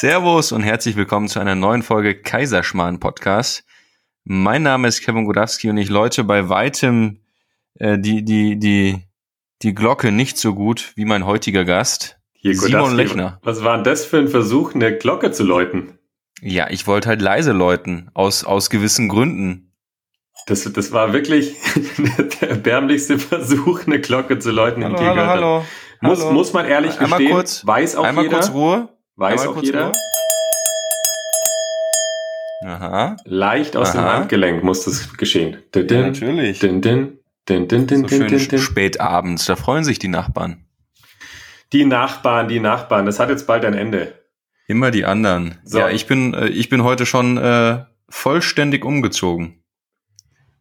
Servus und herzlich willkommen zu einer neuen Folge Kaiserschmarrn Podcast. Mein Name ist Kevin Godowski und ich läute bei weitem äh, die, die, die, die Glocke nicht so gut wie mein heutiger Gast, Hier, Simon Godowski, Lechner. Was war denn das für ein Versuch, eine Glocke zu läuten? Ja, ich wollte halt leise läuten, aus, aus gewissen Gründen. Das, das war wirklich der erbärmlichste Versuch, eine Glocke zu läuten, ich je gehört habe. Muss, hallo. muss man ehrlich Einmal gestehen, kurz- weiß auch Einmal jeder, kurz Ruhe. Weiß auch jeder. Aha. leicht aus dem Aha. Handgelenk muss das geschehen. Din, Ja, din, natürlich. din, din, din, din, din, So din, schön din, spät abends, da freuen sich die Nachbarn. Die Nachbarn, die Nachbarn, das hat jetzt bald ein Ende. Immer die anderen. So. Ja, ich bin, äh, ich bin heute schon äh, vollständig umgezogen.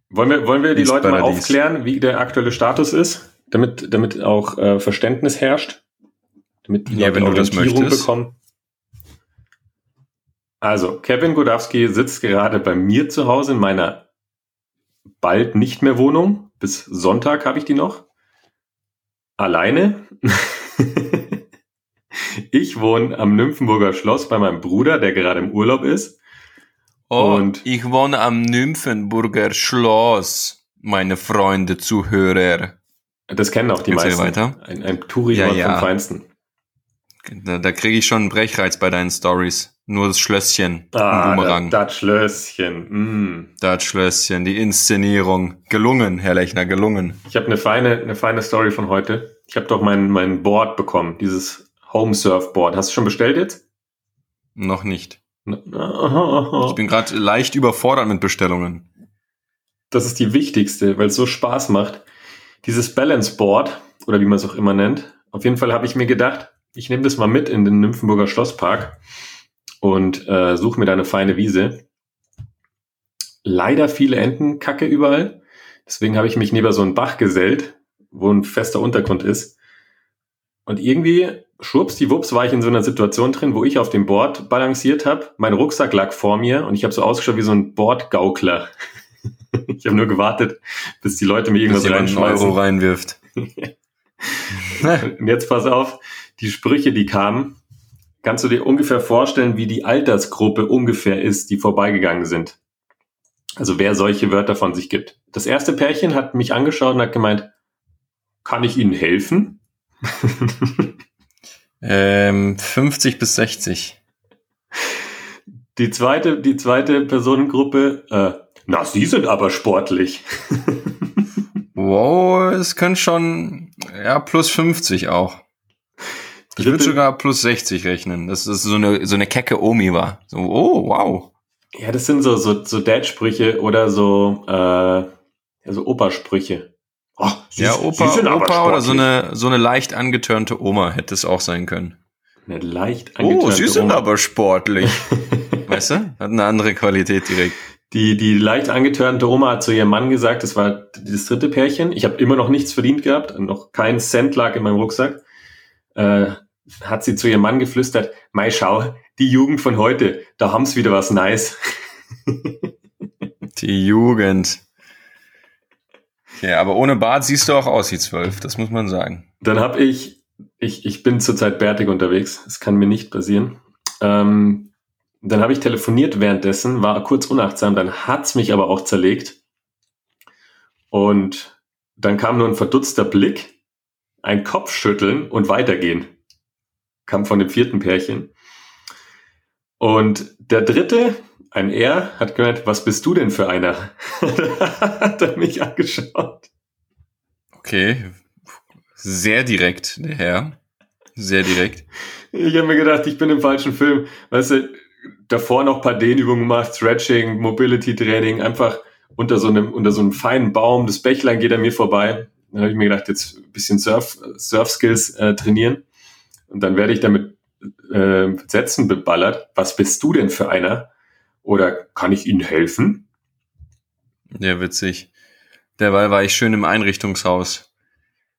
Wollen wir, wollen wir die Ins Leute mal Paradies. aufklären, wie der aktuelle Status ist, damit, damit auch äh, Verständnis herrscht? Damit die Ja, Leute wenn du das möchtest. bekommen. Also, Kevin Godowski sitzt gerade bei mir zu Hause in meiner bald nicht mehr Wohnung. Bis Sonntag habe ich die noch. Alleine. ich wohne am Nymphenburger Schloss bei meinem Bruder, der gerade im Urlaub ist. Oh, Und- ich wohne am Nymphenburger Schloss, meine Freunde, Zuhörer. Das kennen auch die Erzähl meisten. weiter. Ein, ein Touri-Ort Ja, ja. vom Feinsten. Da, da kriege ich schon einen Brechreiz bei deinen Stories. Nur das Schlösschen, Ah, Boomerang. das, das Schlösschen. Mm. Das Schlösschen, die Inszenierung. Gelungen, Herr Lechner, gelungen. Ich habe eine feine, eine feine Story von heute. Ich habe doch mein, mein Board bekommen, dieses Home Surf Board. Hast du schon bestellt jetzt? Noch nicht. Ich Das bin gerade leicht überfordert mit Bestellungen. ist die wichtigste, weil es so Spaß macht. Dieses Balance Board, oder wie man es auch immer nennt. Auf jeden Fall habe ich mir gedacht, ich nehme das mal mit in den Nymphenburger Schlosspark und äh, suche mir da eine feine Wiese. Leider viele Entenkacke überall. Deswegen habe ich mich neben so einen Bach gesellt, wo ein fester Untergrund ist. Und irgendwie, schwuppsdiwupps, war ich in so einer Situation drin, wo ich auf dem Board balanciert habe. Mein Rucksack lag vor mir und ich habe so ausgeschaut wie so ein Bordgaukler. ich habe nur gewartet, bis die Leute mir irgendwas reinschmeißen. Euro reinwirft. Und jetzt pass auf, die Sprüche, die kamen, kannst du dir ungefähr vorstellen, wie die Altersgruppe ungefähr ist, die vorbeigegangen sind. Also wer solche Wörter von sich gibt. Das erste Pärchen hat mich angeschaut und hat gemeint, kann ich Ihnen helfen? ähm, 50 bis 60. Die zweite, die zweite Personengruppe, äh, na, Sie sind aber sportlich. Wow, es kann schon, ja, plus 50 auch. Ich würde sogar plus 60 rechnen, dass es so eine, so eine kecke Omi war. So, oh, wow. Ja, das sind so, so, so Dad-Sprüche oder so, äh, ja, so Opa-Sprüche. Oh, Sie, Ja, Sie Opa, aber Opa oder so eine, so eine leicht angetörnte Oma hätte es auch sein können. Eine leicht Oh, angetörnte sie sind Oma. aber sportlich. weißt du? Hat eine andere Qualität direkt. Die, die leicht angetörnte Oma hat zu ihrem Mann gesagt, das war das dritte Pärchen. Ich habe immer noch nichts verdient gehabt, noch kein Cent lag in meinem Rucksack. Äh, hat sie zu ihrem Mann geflüstert, Mei, schau, die Jugend von heute, da haben's wieder was nice. Die Jugend. Ja, aber ohne Bart siehst du auch aus wie zwölf, das muss man sagen. Dann habe ich, ich, ich bin zurzeit bärtig unterwegs, das kann mir nicht passieren. Ähm, dann habe ich telefoniert währenddessen, war kurz unachtsam, dann hat's mich aber auch zerlegt. Und dann kam nur ein verdutzter Blick, ein Kopfschütteln und weitergehen. Kam von dem vierten Pärchen. Und der dritte, ein Er, hat gemeint, was bist du denn für einer? hat er mich angeschaut. Okay. Sehr direkt, der Herr. Sehr direkt. Ich habe mir gedacht, ich bin im falschen Film. Weißt du, davor noch ein paar Dehnübungen gemacht, Stretching, Mobility Training, einfach unter so einem, unter so einem feinen Baum, das Bächlein geht an mir vorbei. Dann habe ich mir gedacht, jetzt ein bisschen Surf, Surf Skills äh, trainieren. Und dann werde ich damit äh, Sätzen beballert. Was bist du denn für einer? Oder kann ich Ihnen helfen? Ja, witzig. Derweil war ich schön im Einrichtungshaus.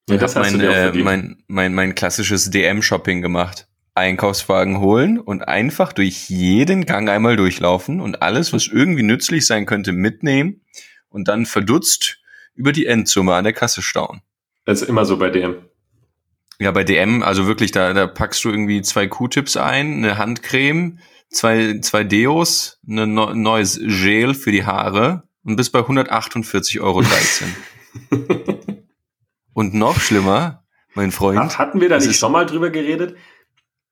Ja, Und das hab hast du mein, äh, mein, mein, mein klassisches DM-Shopping gemacht. Einkaufswagen holen und einfach durch jeden Gang einmal durchlaufen und alles, was irgendwie nützlich sein könnte, mitnehmen und dann verdutzt über die Endsumme an der Kasse stauen. Das ist immer so bei dem. Ja, bei DM, also wirklich, da, da packst du irgendwie zwei Q-Tips ein, eine Handcreme, zwei, zwei Deos, ein ne, neues Gel für die Haare und bist bei 148,13 Euro. und noch schlimmer, mein Freund. Hatten wir da nicht schon mal drüber geredet?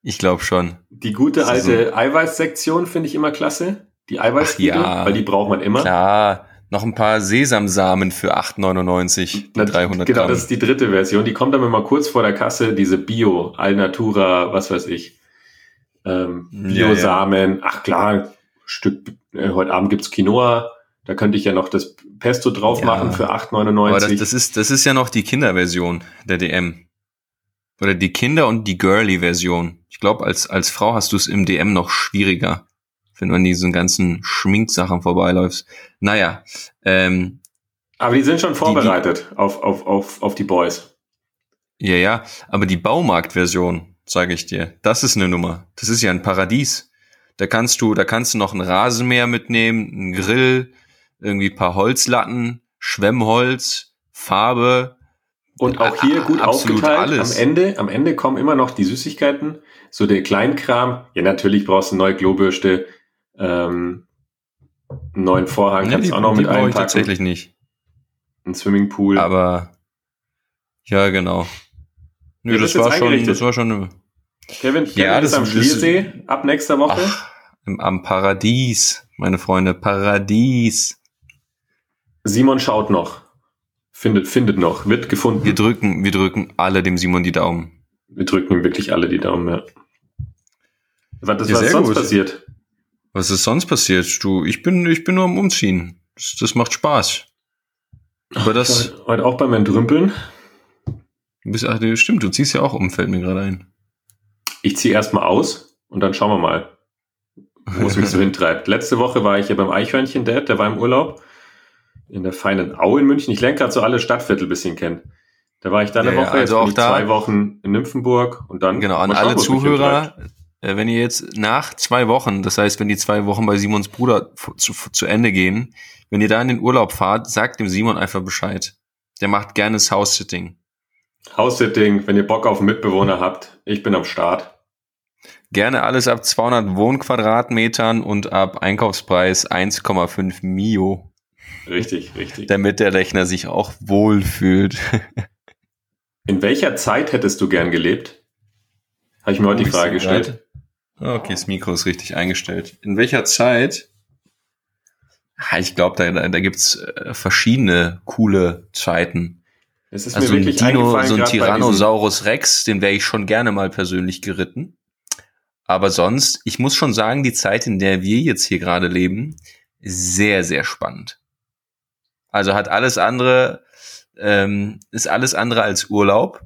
Ich glaube schon. Die gute alte so. Eiweißsektion finde ich immer klasse. Die Eiweißriegel, ja, weil die braucht man immer. Klar, noch ein paar Sesamsamen für 8,99, 300 Genau, Gramm. das ist die dritte Version. Die kommt dann immer kurz vor der Kasse, diese Bio, Alnatura, was weiß ich. Ähm, Bio-Samen, ja, ja. ach klar, Stück, äh, heute Abend gibt's Quinoa, da könnte ich ja noch das Pesto drauf machen für 8,99. Aber das, das, ist, das ist ja noch die Kinderversion der DM. Oder die Kinder- und die Girly-Version. Ich glaube, als, als Frau hast du es im DM noch schwieriger, wenn du an diesen ganzen Schminksachen vorbeiläufst. Naja. Ähm, aber die sind schon vorbereitet die, die, auf, auf, auf, auf die Boys. Ja, ja, aber die Baumarkt-Version, sage ich dir, das ist eine Nummer. Das ist ja ein Paradies. Da kannst du, da kannst du noch ein Rasenmäher mitnehmen, einen Grill, irgendwie paar Holzlatten, Schwemmholz, Farbe, und auch hier gut Absolut aufgeteilt. Alles. Am Ende, am Ende kommen immer noch die Süßigkeiten, so der Kleinkram. Ja, natürlich brauchst du eine neue Klobürste, ähm, einen neuen Vorhang, ja, kannst die, auch noch mit einpacken. Ich tatsächlich nicht. Ein Swimmingpool. Aber ja, genau. Nö, das, war schon, das war schon eine. Kevin, Kevin ja, das ist am Schliersee ab nächster Woche. Ach, im, am Paradies, meine Freunde, Paradies. Simon schaut noch. Findet, findet noch, wird gefunden. Wir drücken, wir drücken alle dem Simon die Daumen. Wir drücken ihm wirklich alle die Daumen, ja. Was, das, ja, was ist sonst gut. passiert? Was ist sonst passiert? Du, ich bin, ich bin nur am Umziehen. Das, das macht Spaß. Aber das. Heute, heute auch beim Entrümpeln. Du bist, ach, stimmt, du ziehst ja auch um, fällt mir gerade ein. Ich ziehe erstmal aus und dann schauen wir mal, wo es mich so hintreibt. Letzte Woche war ich ja beim Eichhörnchen-Dad, der war im Urlaub in der feinen Au in München. Ich lerne gerade so alle Stadtviertel bisschen kennen. Da war ich da eine ja, Woche, also auch da, zwei Wochen in Nymphenburg und dann. Genau, an alle Zuhörer, wenn ihr jetzt nach zwei Wochen, das heißt, wenn die zwei Wochen bei Simons Bruder zu, zu Ende gehen, wenn ihr da in den Urlaub fahrt, sagt dem Simon einfach Bescheid. Der macht gerne das House-Sitting. House-Sitting, wenn ihr Bock auf einen Mitbewohner habt, ich bin am Start. Gerne alles ab 200 Wohnquadratmetern und ab Einkaufspreis 1,5 Mio. Richtig, richtig. Damit der Rechner sich auch wohlfühlt. In welcher Zeit hättest du gern gelebt? Habe ich mir heute die Frage gestellt. Okay, das Mikro ist richtig eingestellt. In welcher Zeit? Ich glaube, da, da gibt's äh, verschiedene coole Zeiten. Es ist also mir wirklich ein Dino, so ein Tyrannosaurus Rex, den wäre ich schon gerne mal persönlich geritten. Aber sonst, ich muss schon sagen, die Zeit, in der wir jetzt hier gerade leben, sehr, sehr spannend. Also hat alles andere, ähm, ist alles andere als Urlaub,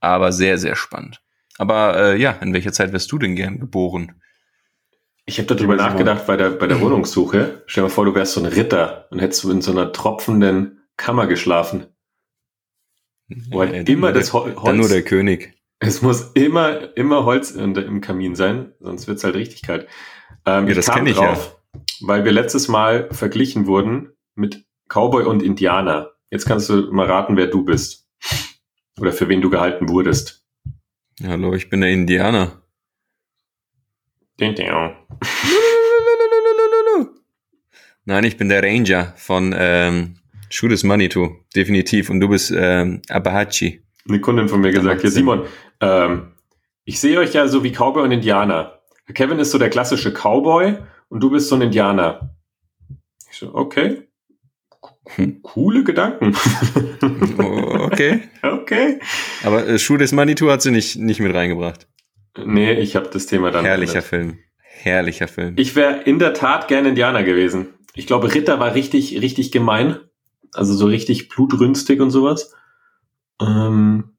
aber sehr, sehr spannend. Aber äh, ja, in welcher Zeit wärst du denn gern geboren? Ich habe darüber nachgedacht bei der, bei der Wohnungssuche. Stell dir mal vor, du wärst so ein Ritter und hättest du in so einer tropfenden Kammer geschlafen. Wo halt ja, immer das Holz. Dann nur der König. Es muss immer, immer Holz in, im Kamin sein, sonst wird's halt richtig kalt. Ähm, ja, das kenne ich drauf, ja. Weil wir letztes Mal verglichen wurden mit Cowboy und Indianer. Jetzt kannst du mal raten, wer du bist. Oder für wen du gehalten wurdest. Hallo, ich bin der Indianer. Nein, ich bin der Ranger von ähm, Shoot is Manitou, definitiv. Und du bist ähm, Abahachi. Eine Kundin von mir gesagt, ja Simon, ähm, ich sehe euch ja so wie Cowboy und Indianer. Kevin ist so der klassische Cowboy und du bist so ein Indianer. Ich so, okay. Coole Gedanken. Okay. okay. Aber äh, Schuh des Manitou hat sie nicht, nicht mit reingebracht. Nee, ich habe das Thema dann. Herrlicher Film. Herrlicher Film. Ich wäre in der Tat gerne Indianer gewesen. Ich glaube, Ritter war richtig, richtig gemein. Also so richtig blutrünstig und sowas. Ähm,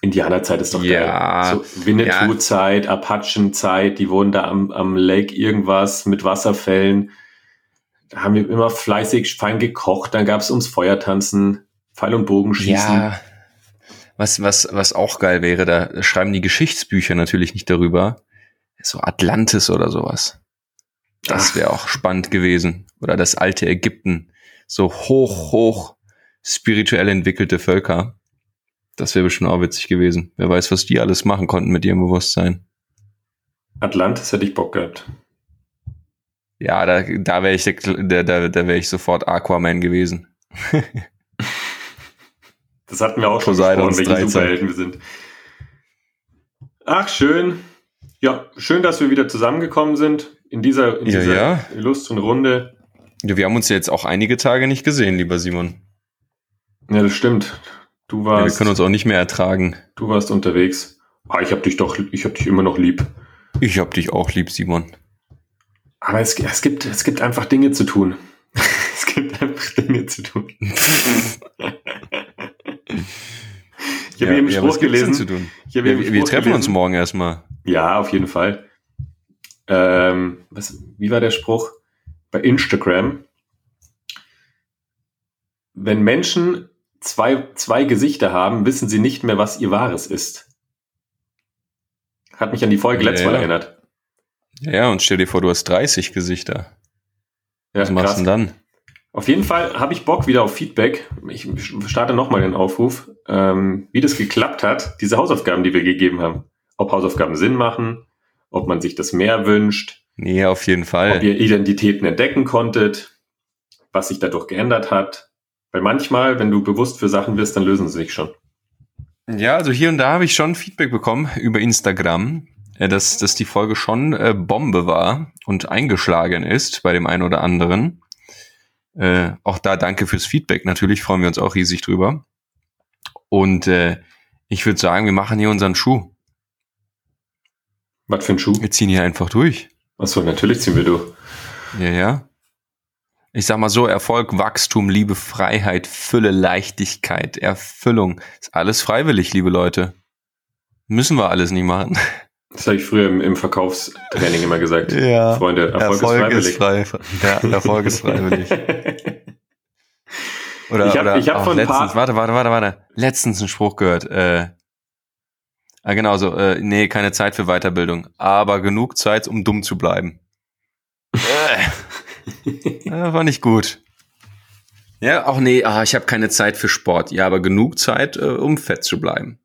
Indianerzeit ist doch ja, geil. So Winnetou-Zeit, ja. Apachen-Zeit, die wohnen da am, am Lake irgendwas mit Wasserfällen da haben wir immer fleißig fein gekocht, dann gab es ums Feuer tanzen, Pfeil und Bogen schießen. Ja, was, was, was auch geil wäre, da schreiben die Geschichtsbücher natürlich nicht darüber. So Atlantis oder sowas. Das wäre auch spannend gewesen. Oder das alte Ägypten. So hoch, hoch spirituell entwickelte Völker. Das wäre bestimmt auch witzig gewesen. Wer weiß, was die alles machen konnten mit ihrem Bewusstsein. Atlantis hätte ich Bock gehabt. Ja, da, da wäre ich, da, da, da wäre ich sofort Aquaman gewesen. das hatten wir auch schon gesprochen, welche Superhelden wir sind. Ach, schön. Ja, schön, dass wir wieder zusammengekommen sind in dieser, in ja, dieser ja. illustren Runde. Ja, wir haben uns jetzt auch einige Tage nicht gesehen, lieber Simon. Ja, das stimmt. Du warst. Ja, wir können uns auch nicht mehr ertragen. Du warst unterwegs. Ah, ich hab dich doch, ich hab dich immer noch lieb. Ich hab dich auch lieb, Simon. Aber es, es gibt, es gibt einfach Dinge zu tun. es gibt einfach Dinge zu tun. ich habe ja, eben ja, Spruch gelesen. Zu tun? Ich ja, wir, wir treffen gelesen. uns morgen erstmal. Ja, auf jeden Fall. Ähm, was, wie war der Spruch? Bei Instagram. Wenn Menschen zwei, zwei Gesichter haben, wissen sie nicht mehr, was ihr wahres ist. Hat mich an die Folge ja, letztes Mal erinnert. Ja, und stell dir vor, du hast 30 Gesichter. Ja, Was machst du denn dann? Auf jeden Fall habe ich Bock wieder auf Feedback. Ich starte nochmal den Aufruf, ähm, wie das geklappt hat, diese Hausaufgaben, die wir gegeben haben. Ob Hausaufgaben Sinn machen, ob man sich das mehr wünscht. Nee, auf jeden Fall. Ob ihr Identitäten entdecken konntet, was sich dadurch geändert hat. Weil manchmal, wenn du bewusst für Sachen bist, dann lösen sie sich schon. Ja, also hier und da habe ich schon Feedback bekommen über Instagram, dass, dass die Folge schon äh, Bombe war und eingeschlagen ist bei dem einen oder anderen. Äh, auch da danke fürs Feedback. Natürlich freuen wir uns auch riesig drüber. Und äh, ich würde sagen, wir machen hier unseren Schuh. Was für ein Schuh? Wir ziehen hier einfach durch. Achso, natürlich ziehen wir durch. Ja, ja. Ich sag mal so, Erfolg, Wachstum, Liebe, Freiheit, Fülle, Leichtigkeit, Erfüllung. Ist alles freiwillig, liebe Leute. Müssen wir alles nicht machen. Das habe ich früher im, im, Verkaufstraining immer gesagt. Ja. Freunde, Erfolg, Erfolg ist freiwillig. Ist frei, ja, Erfolg ist freiwillig. Oder, ich habe hab von letztens, warte, warte, warte, warte. Letztens einen Spruch gehört. Äh, ah, genau so. Äh, nee, keine Zeit für Weiterbildung, aber genug Zeit, um dumm zu bleiben. äh, war nicht gut. Ja, auch nee, ah, ich habe keine Zeit für Sport. Ja, aber genug Zeit, äh, um fett zu bleiben.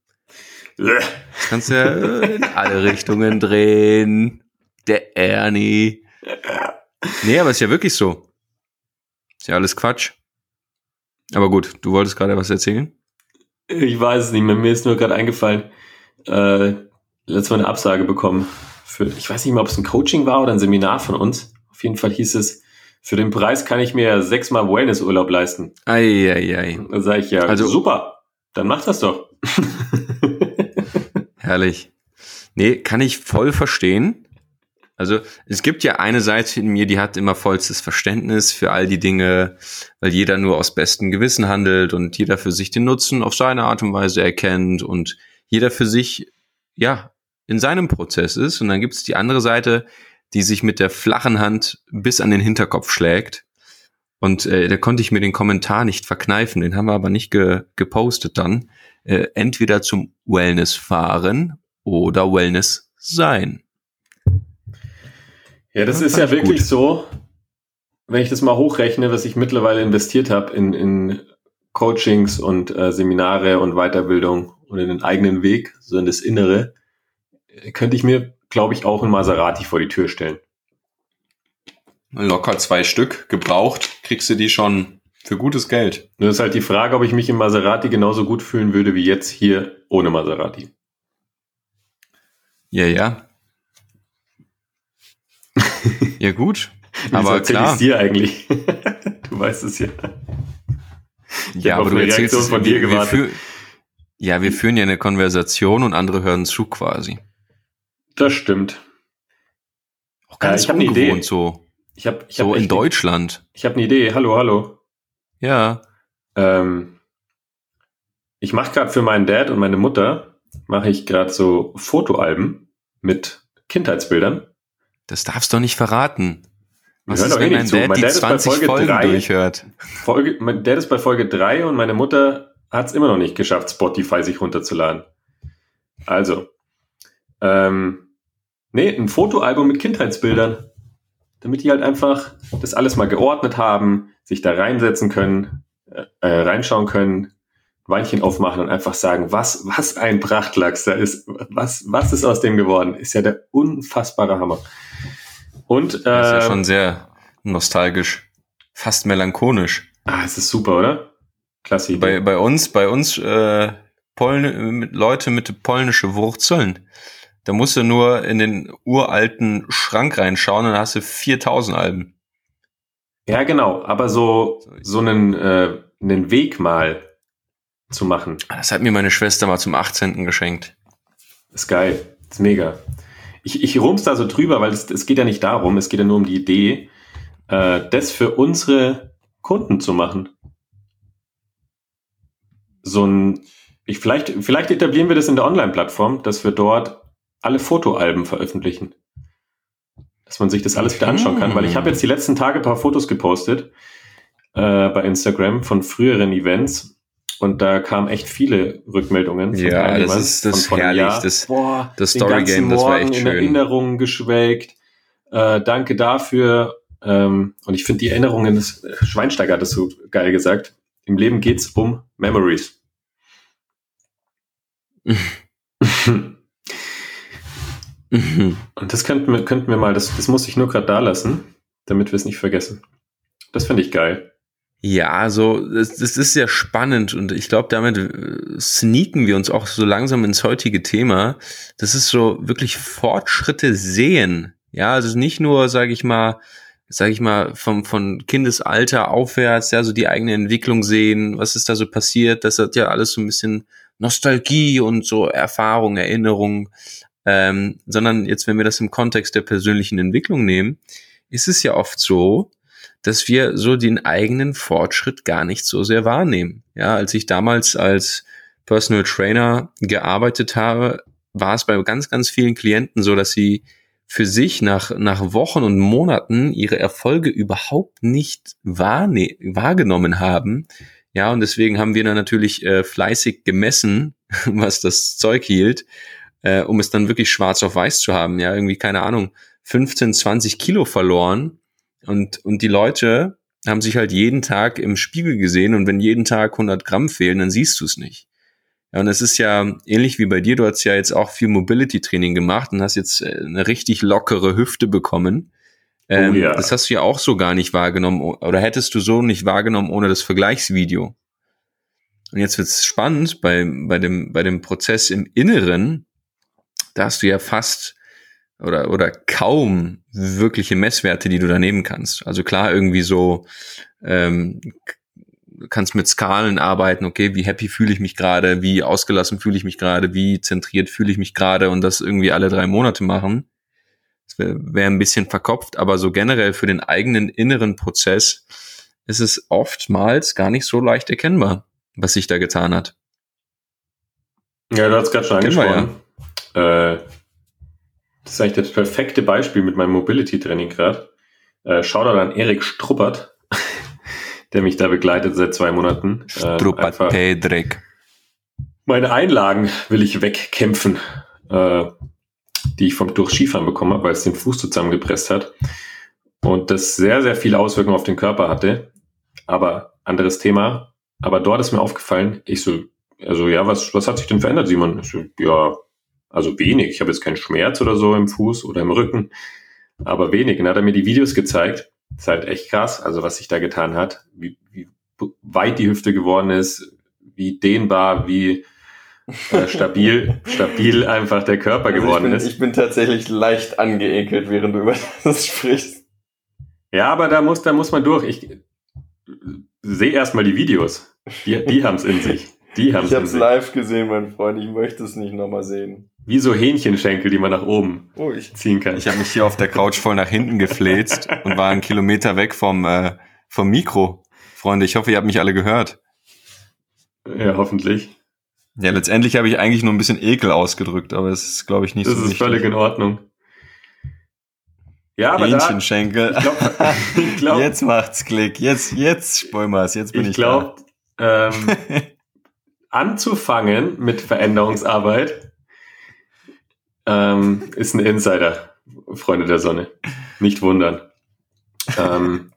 Kannst ja äh, in alle Richtungen drehen. Der Ernie. Nee, aber ist ja wirklich so. Ist ja alles Quatsch. Aber gut, du wolltest gerade was erzählen? Ich weiß es nicht mehr. Mir ist nur gerade eingefallen, äh, letztes Mal eine Absage bekommen. Für, ich weiß nicht mehr, ob es ein Coaching war oder ein Seminar von uns. Auf jeden Fall hieß es, für den Preis kann ich mir sechsmal Wellnessurlaub leisten. Eieiei. Ei, ei. Da sage ich ja, also super, dann mach das doch. Herrlich. Nee, kann ich voll verstehen. Also es gibt ja eine Seite in mir, die hat immer vollstes Verständnis für all die Dinge, weil jeder nur aus bestem Gewissen handelt und jeder für sich den Nutzen auf seine Art und Weise erkennt und jeder für sich, ja, in seinem Prozess ist. Und dann gibt es die andere Seite, die sich mit der flachen Hand bis an den Hinterkopf schlägt. Und äh, da konnte ich mir den Kommentar nicht verkneifen, den haben wir aber nicht ge gepostet dann äh, entweder zum Wellness fahren oder Wellness sein. Ja, das, das ist ja wirklich gut. so, wenn ich das mal hochrechne, was ich mittlerweile investiert habe in, in Coachings und äh, Seminare und Weiterbildung und in den eigenen Weg, so in das Innere, könnte ich mir, glaube ich, auch ein Maserati vor die Tür stellen. Locker zwei Stück gebraucht, kriegst du die schon für gutes Geld. Nur ist halt die Frage, ob ich mich im Maserati genauso gut fühlen würde wie jetzt hier ohne Maserati. Ja, ja. ja, gut. Aber klar. ich dir eigentlich? du weißt es ja. Ich ja, aber du erzählst es von dir gewartet. Wir ja, wir führen ja eine Konversation und andere hören zu quasi. Das stimmt. Auch ganz ja, ich ungewohnt eine Idee. so. Ich hab, ich so hab in Deutschland. Ich habe eine Idee. Hallo, hallo. Ja. Ähm, ich mache gerade für meinen Dad und meine Mutter, mache ich gerade so Fotoalben mit Kindheitsbildern. Das darfst du doch nicht verraten. Was ist, wenn eh dein Dad, mein die Dad 20 Folgen drei, durchhört? Folge, mein Dad ist bei Folge 3 und meine Mutter hat es immer noch nicht geschafft, Spotify sich runterzuladen. Also, ähm, nee, ein Fotoalbum mit Kindheitsbildern damit die halt einfach das alles mal geordnet haben, sich da reinsetzen können, äh, reinschauen können, Weinchen aufmachen und einfach sagen, was, was ein Prachtlachs da ist, was, was ist aus dem geworden, ist ja der unfassbare Hammer. Und, äh, Das ist ja schon sehr nostalgisch, fast melancholisch. ah, es ist super, oder? Klasse. Bei, bei uns, bei uns äh, Poln mit Leute mit polnische Wurzeln. Da musst du nur in den uralten Schrank reinschauen und dann hast du 4000 Alben. Ja, genau, aber so, So einen, äh, einen Weg mal zu machen, Das hat mir meine Schwester mal zum 18. geschenkt. ist geil, ist mega. Ich, ich rum's da so drüber, weil es, es geht ja nicht darum, es geht ja nur um die Idee, äh, das für unsere Kunden zu machen. So ein, ich, vielleicht, vielleicht etablieren wir das in der Online-Plattform, dass wir dort alle Fotoalben veröffentlichen. Dass man sich das alles wieder anschauen kann, weil ich habe jetzt die letzten Tage ein paar Fotos gepostet äh, bei Instagram von früheren Events und da kamen echt viele Rückmeldungen. von Ja, das ist- das von einem herrlich. Jahr. Das- Boah, das den Story ganzen Game, das war echt Morgen in schön. Erinnerungen geschwelgt. Äh, danke dafür. Ähm, und ich finde die Erinnerungen, das, Schweinsteiger hat das so geil gesagt. Im Leben geht's um Memories. Mhm. Und das könnten wir, könnten wir mal, das, das muss ich nur gerade da lassen, damit wir es nicht vergessen. Das finde ich geil. Ja, also das, das ist sehr spannend und ich glaube, damit äh, sneaken wir uns auch so langsam ins heutige Thema. Das ist so wirklich Fortschritte sehen. Ja, also nicht nur, sage ich mal, sage ich mal, vom von Kindesalter aufwärts, ja, so die eigene Entwicklung sehen, was ist da so passiert. Das hat ja alles so ein bisschen Nostalgie und so Erfahrung, Erinnerung. Ähm, sondern jetzt, wenn wir das im Kontext der persönlichen Entwicklung nehmen, ist es ja oft so, dass wir so den eigenen Fortschritt gar nicht so sehr wahrnehmen. Ja, als ich damals als Personal Trainer gearbeitet habe, war es bei ganz, ganz vielen Klienten so, dass sie für sich nach, nach Wochen und Monaten ihre Erfolge überhaupt nicht wahrne wahrgenommen haben. Ja, und deswegen haben wir dann natürlich äh, fleißig gemessen, was das Zeug hielt, äh, um es dann wirklich schwarz auf weiß zu haben. Ja, irgendwie, keine Ahnung, 15, 20 Kilo verloren. Und, und die Leute haben sich halt jeden Tag im Spiegel gesehen und wenn jeden Tag 100 Gramm fehlen, dann siehst du es nicht. Ja, und es ist ja ähnlich wie bei dir, du hast ja jetzt auch viel Mobility-Training gemacht und hast jetzt äh, eine richtig lockere Hüfte bekommen. Ähm, Oh ja. Das hast du ja auch so gar nicht wahrgenommen oder hättest du so nicht wahrgenommen ohne das Vergleichsvideo. Und jetzt wird's spannend bei, bei, dem, bei dem Prozess im Inneren, da hast du ja fast oder, oder kaum wirkliche Messwerte, die du da nehmen kannst. Also klar, irgendwie so, ähm, kannst mit Skalen arbeiten, okay, wie happy fühle ich mich gerade, wie ausgelassen fühle ich mich gerade, wie zentriert fühle ich mich gerade und das irgendwie alle drei Monate machen. Das wäre wär ein bisschen verkopft, aber so generell für den eigenen inneren Prozess ist es oftmals gar nicht so leicht erkennbar, was sich da getan hat. Ja, du hast gerade schon angesprochen. Äh, das ist eigentlich das perfekte Beispiel mit meinem Mobility-Training gerade. Äh, Shoutout an Erik Struppert, der mich da begleitet seit zwei Monaten. Äh, Struppert Pedrik. Meine Einlagen will ich wegkämpfen, äh, die ich vom durch Skifahren bekommen habe, weil es den Fuß zusammengepresst hat. Und das sehr, sehr viele Auswirkungen auf den Körper hatte. Aber anderes Thema. Aber dort ist mir aufgefallen, ich so, also ja, was, was hat sich denn verändert, Simon? Ich so, ja, also wenig. Ich habe jetzt keinen Schmerz oder so im Fuß oder im Rücken, aber wenig. Und dann hat er mir die Videos gezeigt. ist halt echt krass, also was sich da getan hat, wie, wie weit die Hüfte geworden ist, wie dehnbar, wie äh, stabil, stabil einfach der Körper geworden also ich bin, ist. Ich bin tatsächlich leicht angeekelt, während du über das sprichst. Ja, aber da muss, da muss man durch. Ich sehe erstmal die Videos. Die, die haben es in sich. Die haben es Ich hab's sich. live gesehen, mein Freund. Ich möchte es nicht nochmal sehen. Wie so Hähnchenschenkel, die man nach oben Oh, ich. ziehen kann. Ich habe mich hier auf der Couch voll nach hinten gefläzt und war einen Kilometer weg vom, äh, vom Mikro. Freunde, ich hoffe, ihr habt mich alle gehört. Ja, hoffentlich. Ja, letztendlich habe ich eigentlich nur ein bisschen Ekel ausgedrückt, aber es ist, glaube ich, nicht Das so ist wichtig. völlig in Ordnung. Ja, aber da, Hähnchenschenkel. ich glaube, ich glaub, jetzt macht's Klick. Jetzt, jetzt Spoilmers. Jetzt bin ich, ich glaube, ähm, anzufangen mit Veränderungsarbeit ähm, ist ein Insider, Freunde der Sonne. Nicht wundern. Ähm,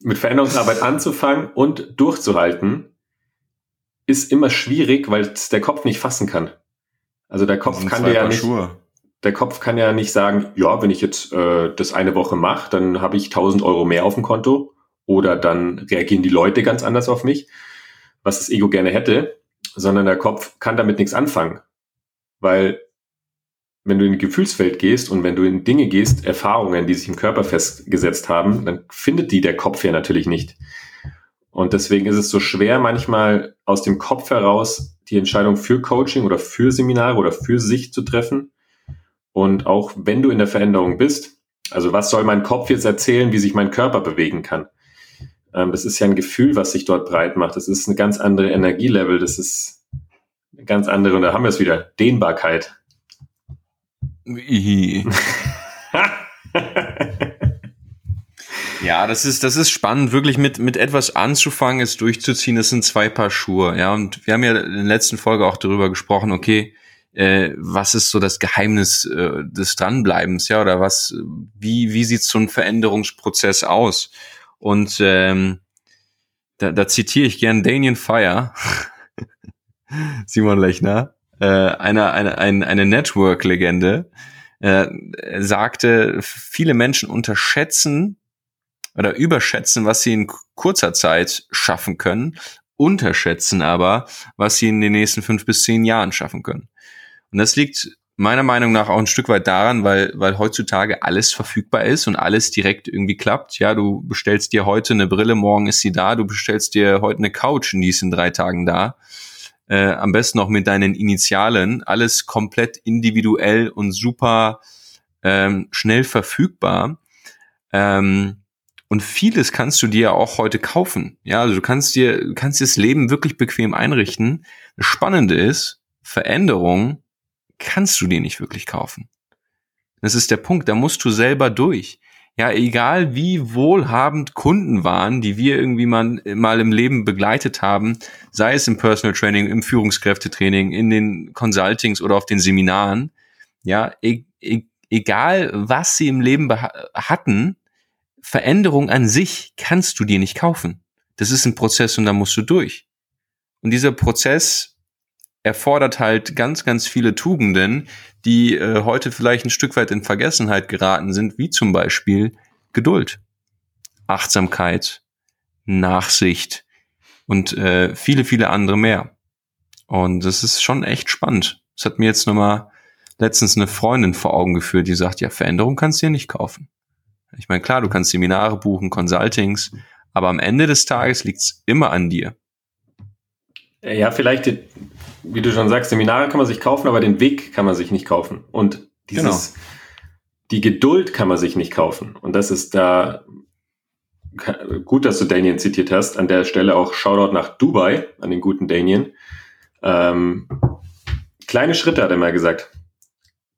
mit Veränderungsarbeit anzufangen und durchzuhalten, ist immer schwierig, weil der Kopf nicht fassen kann. Also der Kopf kann dir ja nicht, Schuhe. der Kopf kann ja nicht sagen, ja, wenn ich jetzt äh, das eine Woche mache, dann habe ich 1000 Euro mehr auf dem Konto oder dann reagieren die Leute ganz anders auf mich, was das Ego gerne hätte, sondern der Kopf kann damit nichts anfangen, weil wenn du in Gefühlswelt gehst und wenn du in Dinge gehst, Erfahrungen, die sich im Körper festgesetzt haben, dann findet die der Kopf ja natürlich nicht. Und deswegen ist es so schwer, manchmal aus dem Kopf heraus die Entscheidung für Coaching oder für Seminare oder für sich zu treffen. Und auch wenn du in der Veränderung bist, also was soll mein Kopf jetzt erzählen, wie sich mein Körper bewegen kann? Ähm, das ist ja ein Gefühl, was sich dort breit macht. Das ist eine ganz andere Energielevel. Das ist eine ganz andere, und da haben wir es wieder, Dehnbarkeit. Ja, das ist, das ist spannend, wirklich mit, mit etwas anzufangen, es durchzuziehen. Das sind zwei Paar Schuhe. Ja, und wir haben ja in der letzten Folge auch darüber gesprochen, okay, äh, was ist so das Geheimnis äh, des Dranbleibens, ja, oder was, wie, wie sieht so ein Veränderungsprozess aus? Und ähm, da, da zitiere ich gern Daniel Fire, Simon Lechner, äh, eine, eine, eine, eine Network-Legende, äh, sagte, viele Menschen unterschätzen oder überschätzen, was sie in kurzer Zeit schaffen können, unterschätzen aber, was sie in den nächsten fünf bis zehn Jahren schaffen können. Und das liegt meiner Meinung nach auch ein Stück weit daran, weil, weil heutzutage alles verfügbar ist und alles direkt irgendwie klappt. Ja, du bestellst dir heute eine Brille, morgen ist sie da. Du bestellst dir heute eine Couch und die ist in drei Tagen da. Äh, am besten noch mit deinen Initialen. Alles komplett individuell und super ähm, schnell verfügbar. Ähm, und vieles kannst du dir auch heute kaufen. Ja, also du kannst dir, kannst dir das Leben wirklich bequem einrichten. Das Spannende ist, Veränderung kannst du dir nicht wirklich kaufen. Das ist der Punkt, da musst du selber durch. Ja, egal wie wohlhabend Kunden waren, die wir irgendwie mal, mal im Leben begleitet haben, sei es im Personal Training, im Führungskräftetraining, in den Consultings oder auf den Seminaren, ja, e e egal was sie im Leben hatten, Veränderung an sich kannst du dir nicht kaufen. Das ist ein Prozess und da musst du durch. Und dieser Prozess erfordert halt ganz, ganz viele Tugenden, die äh, heute vielleicht ein Stück weit in Vergessenheit geraten sind, wie zum Beispiel Geduld, Achtsamkeit, Nachsicht und äh, viele, viele andere mehr. Und das ist schon echt spannend. Das hat mir jetzt nochmal letztens eine Freundin vor Augen geführt, die sagt, ja, Veränderung kannst du dir nicht kaufen. Ich meine, klar, du kannst Seminare buchen, Consultings, aber am Ende des Tages liegt's immer an dir. Ja, vielleicht, wie du schon sagst, Seminare kann man sich kaufen, aber den Weg kann man sich nicht kaufen. Und dieses, genau. die Geduld kann man sich nicht kaufen. Und das ist da gut, dass du Daniel zitiert hast. An der Stelle auch Shoutout nach Dubai, an den guten Daniel. Ähm, kleine Schritte, hat er mal gesagt.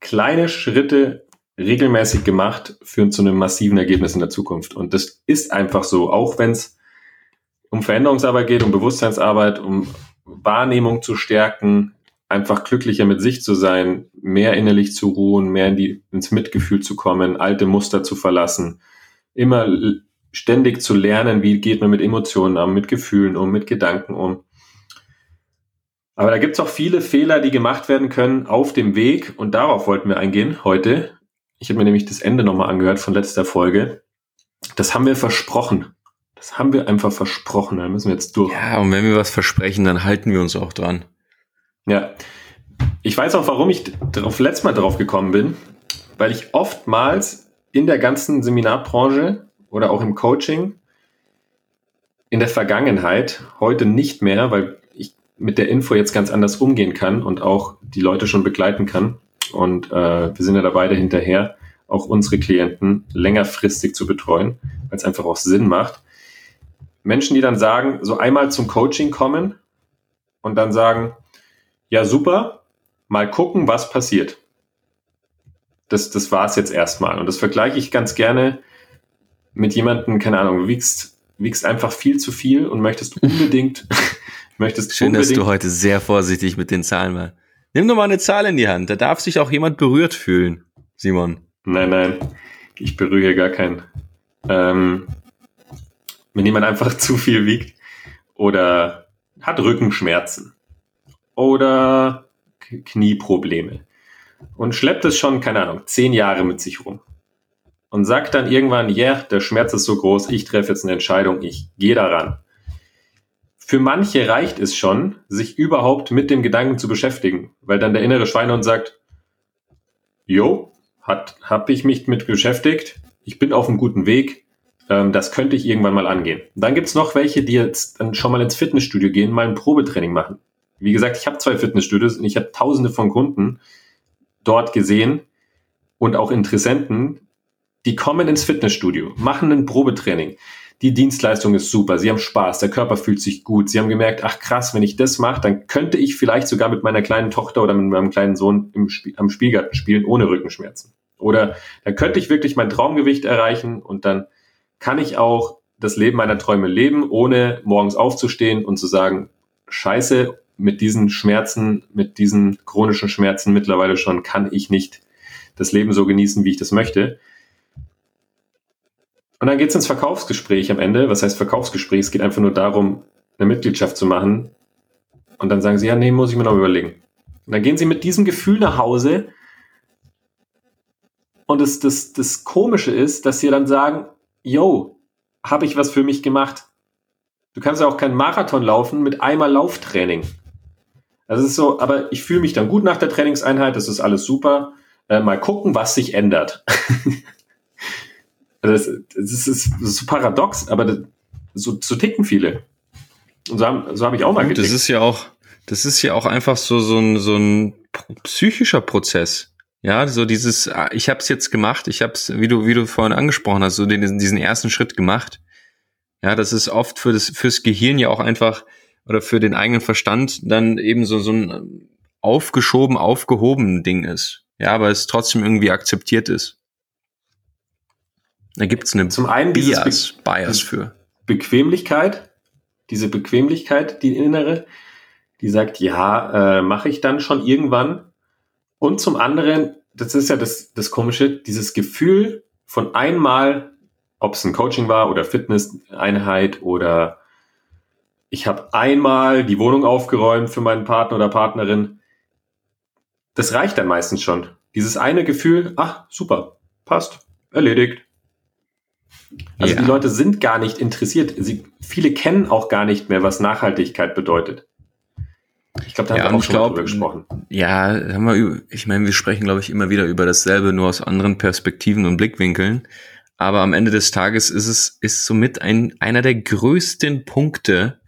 Kleine Schritte regelmäßig gemacht, führen zu einem massiven Ergebnis in der Zukunft. Und das ist einfach so, auch wenn es um Veränderungsarbeit geht, um Bewusstseinsarbeit, um Wahrnehmung zu stärken, einfach glücklicher mit sich zu sein, mehr innerlich zu ruhen, mehr in die, ins Mitgefühl zu kommen, alte Muster zu verlassen, immer ständig zu lernen, wie geht man mit Emotionen um, mit Gefühlen um, mit Gedanken um. Aber da gibt es auch viele Fehler, die gemacht werden können auf dem Weg und darauf wollten wir eingehen heute. Ich habe mir nämlich das Ende nochmal angehört von letzter Folge. Das haben wir versprochen. Das haben wir einfach versprochen. Da müssen wir jetzt durch. Ja, und wenn wir was versprechen, dann halten wir uns auch dran. Ja. Ich weiß auch, warum ich darauf letztes Mal drauf gekommen bin, weil ich oftmals in der ganzen Seminarbranche oder auch im Coaching in der Vergangenheit, heute nicht mehr, weil ich mit der Info jetzt ganz anders umgehen kann und auch die Leute schon begleiten kann, und äh, wir sind ja da beide hinterher, auch unsere Klienten längerfristig zu betreuen, weil es einfach auch Sinn macht. Menschen, die dann sagen, so einmal zum Coaching kommen und dann sagen, ja super, mal gucken, was passiert. Das, das war es jetzt erstmal. Und das vergleiche ich ganz gerne mit jemandem, keine Ahnung, du wiegst, wiegst einfach viel zu viel und möchtest unbedingt, möchtest Schön, unbedingt, dass du heute sehr vorsichtig mit den Zahlen warst. Nimm doch mal eine Zahl in die Hand. Da darf sich auch jemand berührt fühlen, Simon. Nein, nein. Ich berühre gar keinen. Ähm, wenn jemand einfach zu viel wiegt. Oder hat Rückenschmerzen. Oder Knieprobleme. Und schleppt es schon, keine Ahnung, zehn Jahre mit sich rum. Und sagt dann irgendwann, ja, yeah, der Schmerz ist so groß, ich treffe jetzt eine Entscheidung, ich gehe daran. Für manche reicht es schon, sich überhaupt mit dem Gedanken zu beschäftigen, weil dann der innere Schweinehund sagt, jo, hat, hab ich mich mit beschäftigt, ich bin auf einem guten Weg, das könnte ich irgendwann mal angehen. Dann gibt's noch welche, die jetzt dann schon mal ins Fitnessstudio gehen, mal ein Probetraining machen. Wie gesagt, ich habe zwei Fitnessstudios und ich habe tausende von Kunden dort gesehen und auch Interessenten, die kommen ins Fitnessstudio, machen ein Probetraining. Die Dienstleistung ist super, sie haben Spaß, der Körper fühlt sich gut. Sie haben gemerkt, ach krass, wenn ich das mache, dann könnte ich vielleicht sogar mit meiner kleinen Tochter oder mit meinem kleinen Sohn im Spiel, am Spielgarten spielen ohne Rückenschmerzen. Oder dann könnte ich wirklich mein Traumgewicht erreichen und dann kann ich auch das Leben meiner Träume leben, ohne morgens aufzustehen und zu sagen, scheiße, mit diesen Schmerzen, mit diesen chronischen Schmerzen mittlerweile schon kann ich nicht das Leben so genießen, wie ich das möchte. Und dann geht's ins Verkaufsgespräch am Ende. Was heißt Verkaufsgespräch? Es geht einfach nur darum, eine Mitgliedschaft zu machen. Und dann sagen sie, ja, nee, muss ich mir noch überlegen. Und dann gehen sie mit diesem Gefühl nach Hause. Und das, das, das Komische ist, dass sie dann sagen, yo, habe ich was für mich gemacht. Du kannst ja auch keinen Marathon laufen mit einmal Lauftraining. Also es ist so, aber ich fühle mich dann gut nach der Trainingseinheit, das ist alles super. Äh, mal gucken, was sich ändert. also das, das, ist, das, ist, so paradox, aber das, so, so ticken viele. Und so, haben, so habe ich auch mal getickt. Das ist ja auch, das ist ja auch einfach so, so ein, so ein psychischer Prozess. Ja, so dieses, ah, ich habe es jetzt gemacht, ich habe es, wie du, wie du vorhin angesprochen hast, so den, diesen ersten Schritt gemacht. Ja, das ist oft für das fürs Gehirn ja auch einfach oder für den eigenen Verstand dann eben so so ein aufgeschoben, aufgehoben Ding ist. Ja, aber es trotzdem irgendwie akzeptiert ist. Da gibt's eine Zum einen Bias, Be Bias für. Bequemlichkeit, diese Bequemlichkeit, die innere, die sagt, ja, äh, mache ich dann schon irgendwann, und zum anderen, das ist ja das, das Komische, dieses Gefühl von einmal, ob es ein Coaching war oder Fitness-Einheit oder ich habe einmal die Wohnung aufgeräumt für meinen Partner oder Partnerin, das reicht dann meistens schon. Dieses eine Gefühl, ach, super, passt, erledigt. Also ja. die Leute sind gar nicht interessiert. Sie, viele kennen auch gar nicht mehr, was Nachhaltigkeit bedeutet. Ich glaube, da ja, haben wir auch schon glaub, drüber gesprochen. Ja, haben wir ich meine, wir sprechen, glaube ich, immer wieder über dasselbe, nur aus anderen Perspektiven und Blickwinkeln. Aber am Ende des Tages ist es, ist somit ein, einer der größten Punkte,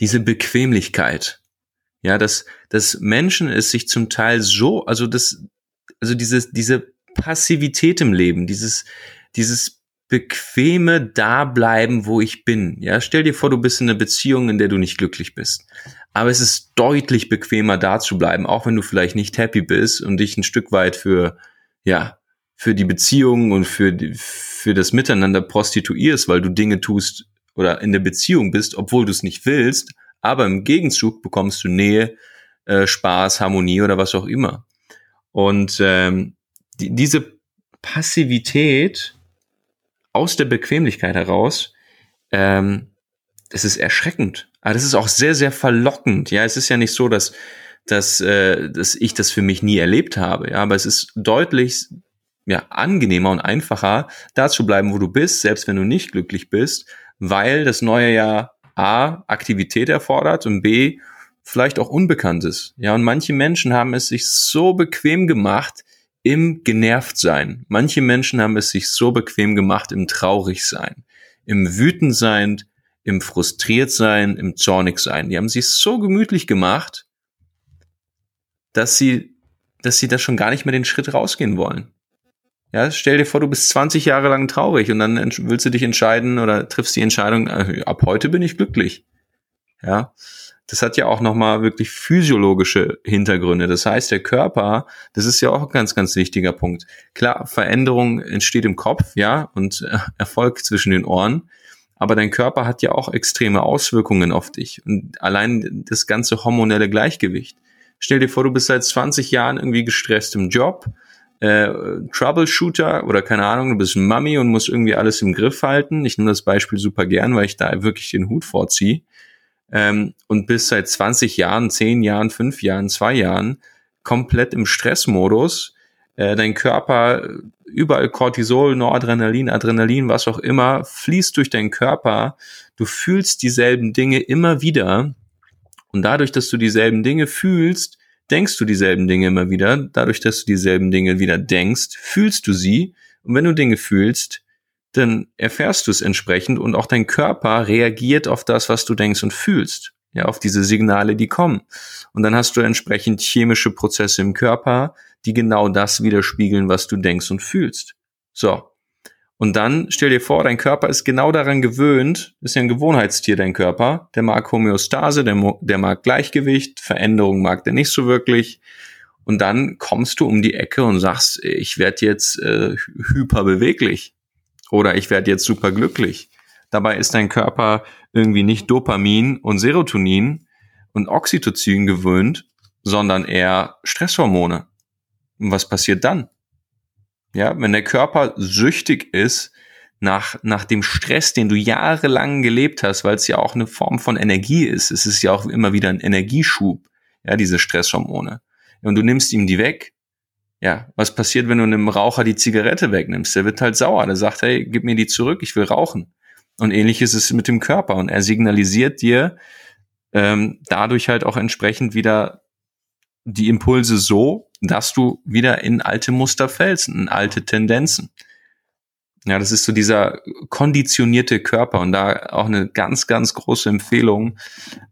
diese Bequemlichkeit. Ja, dass, dass Menschen es sich zum Teil so, also das, also dieses, diese Passivität im Leben, dieses, dieses bequeme Dableiben, wo ich bin. Ja, stell dir vor, du bist in einer Beziehung, in der du nicht glücklich bist. Aber es ist deutlich bequemer, da zu bleiben, auch wenn du vielleicht nicht happy bist und dich ein Stück weit für, ja, für die Beziehung und für, die, für das Miteinander prostituierst, weil du Dinge tust oder in der Beziehung bist, obwohl du es nicht willst, aber im Gegenzug bekommst du Nähe, äh, Spaß, Harmonie oder was auch immer. Und ähm, die, diese Passivität aus der Bequemlichkeit heraus, ähm, das ist erschreckend. Aber das ist auch sehr, sehr verlockend. Ja, es ist ja nicht so, dass, dass, äh, dass ich das für mich nie erlebt habe. Ja, aber es ist deutlich ja, angenehmer und einfacher, da zu bleiben, wo du bist, selbst wenn du nicht glücklich bist, weil das neue Jahr A, Aktivität erfordert und B, vielleicht auch Unbekanntes. Ja, und manche Menschen haben es sich so bequem gemacht im Genervtsein. Manche Menschen haben es sich so bequem gemacht im Traurigsein, im Wütendsein, im Frustriertsein, im Zornigsein. Die haben sich so gemütlich gemacht, dass sie, dass sie da schon gar nicht mehr den Schritt rausgehen wollen. Ja, stell dir vor, du bist 20 Jahre lang traurig und dann willst du dich entscheiden oder triffst die Entscheidung, äh, ab heute bin ich glücklich. Ja, das hat ja auch nochmal wirklich physiologische Hintergründe. Das heißt, der Körper, das ist ja auch ein ganz, ganz wichtiger Punkt. Klar, Veränderung entsteht im Kopf, ja, und äh, Erfolg zwischen den Ohren aber dein Körper hat ja auch extreme Auswirkungen auf dich und allein das ganze hormonelle Gleichgewicht. Stell dir vor, du bist seit 20 Jahren irgendwie gestresst im Job, äh, Troubleshooter oder keine Ahnung, du bist Mami und musst irgendwie alles im Griff halten. Ich nehme das Beispiel super gern, weil ich da wirklich den Hut vorziehe. Ähm, und bist seit 20 Jahren, 10 Jahren, 5 Jahren, 2 Jahren komplett im Stressmodus, äh, dein Körper überall Cortisol, Noradrenalin, Adrenalin, was auch immer, fließt durch deinen Körper. Du fühlst dieselben Dinge immer wieder. Und dadurch, dass du dieselben Dinge fühlst, denkst du dieselben Dinge immer wieder. Dadurch, dass du dieselben Dinge wieder denkst, fühlst du sie. Und wenn du Dinge fühlst, dann erfährst du es entsprechend und auch dein Körper reagiert auf das, was du denkst und fühlst. Ja, auf diese Signale, die kommen. Und dann hast du entsprechend chemische Prozesse im Körper, die genau das widerspiegeln, was du denkst und fühlst. So. Und dann stell dir vor, dein Körper ist genau daran gewöhnt, ist ja ein Gewohnheitstier, dein Körper. Der mag Homöostase, der, der mag Gleichgewicht, Veränderung mag der nicht so wirklich. Und dann kommst du um die Ecke und sagst, ich werde jetzt äh, hyperbeweglich oder ich werde jetzt super glücklich. Dabei ist dein Körper irgendwie nicht Dopamin und Serotonin und Oxytocin gewöhnt, sondern eher Stresshormone. Und was passiert dann? Ja, wenn der Körper süchtig ist nach, nach dem Stress, den du jahrelang gelebt hast, weil es ja auch eine Form von Energie ist. Es ist ja auch immer wieder ein Energieschub, ja, diese Stresshormone. Und du nimmst ihm die weg. Ja, was passiert, wenn du einem Raucher die Zigarette wegnimmst? Der wird halt sauer. Der sagt, hey, gib mir die zurück, ich will rauchen. Und ähnlich ist es mit dem Körper. Und er signalisiert dir ähm, dadurch halt auch entsprechend wieder die Impulse so, dass du wieder in alte Muster fällst, in alte Tendenzen. Ja, das ist so dieser konditionierte Körper und da auch eine ganz, ganz große Empfehlung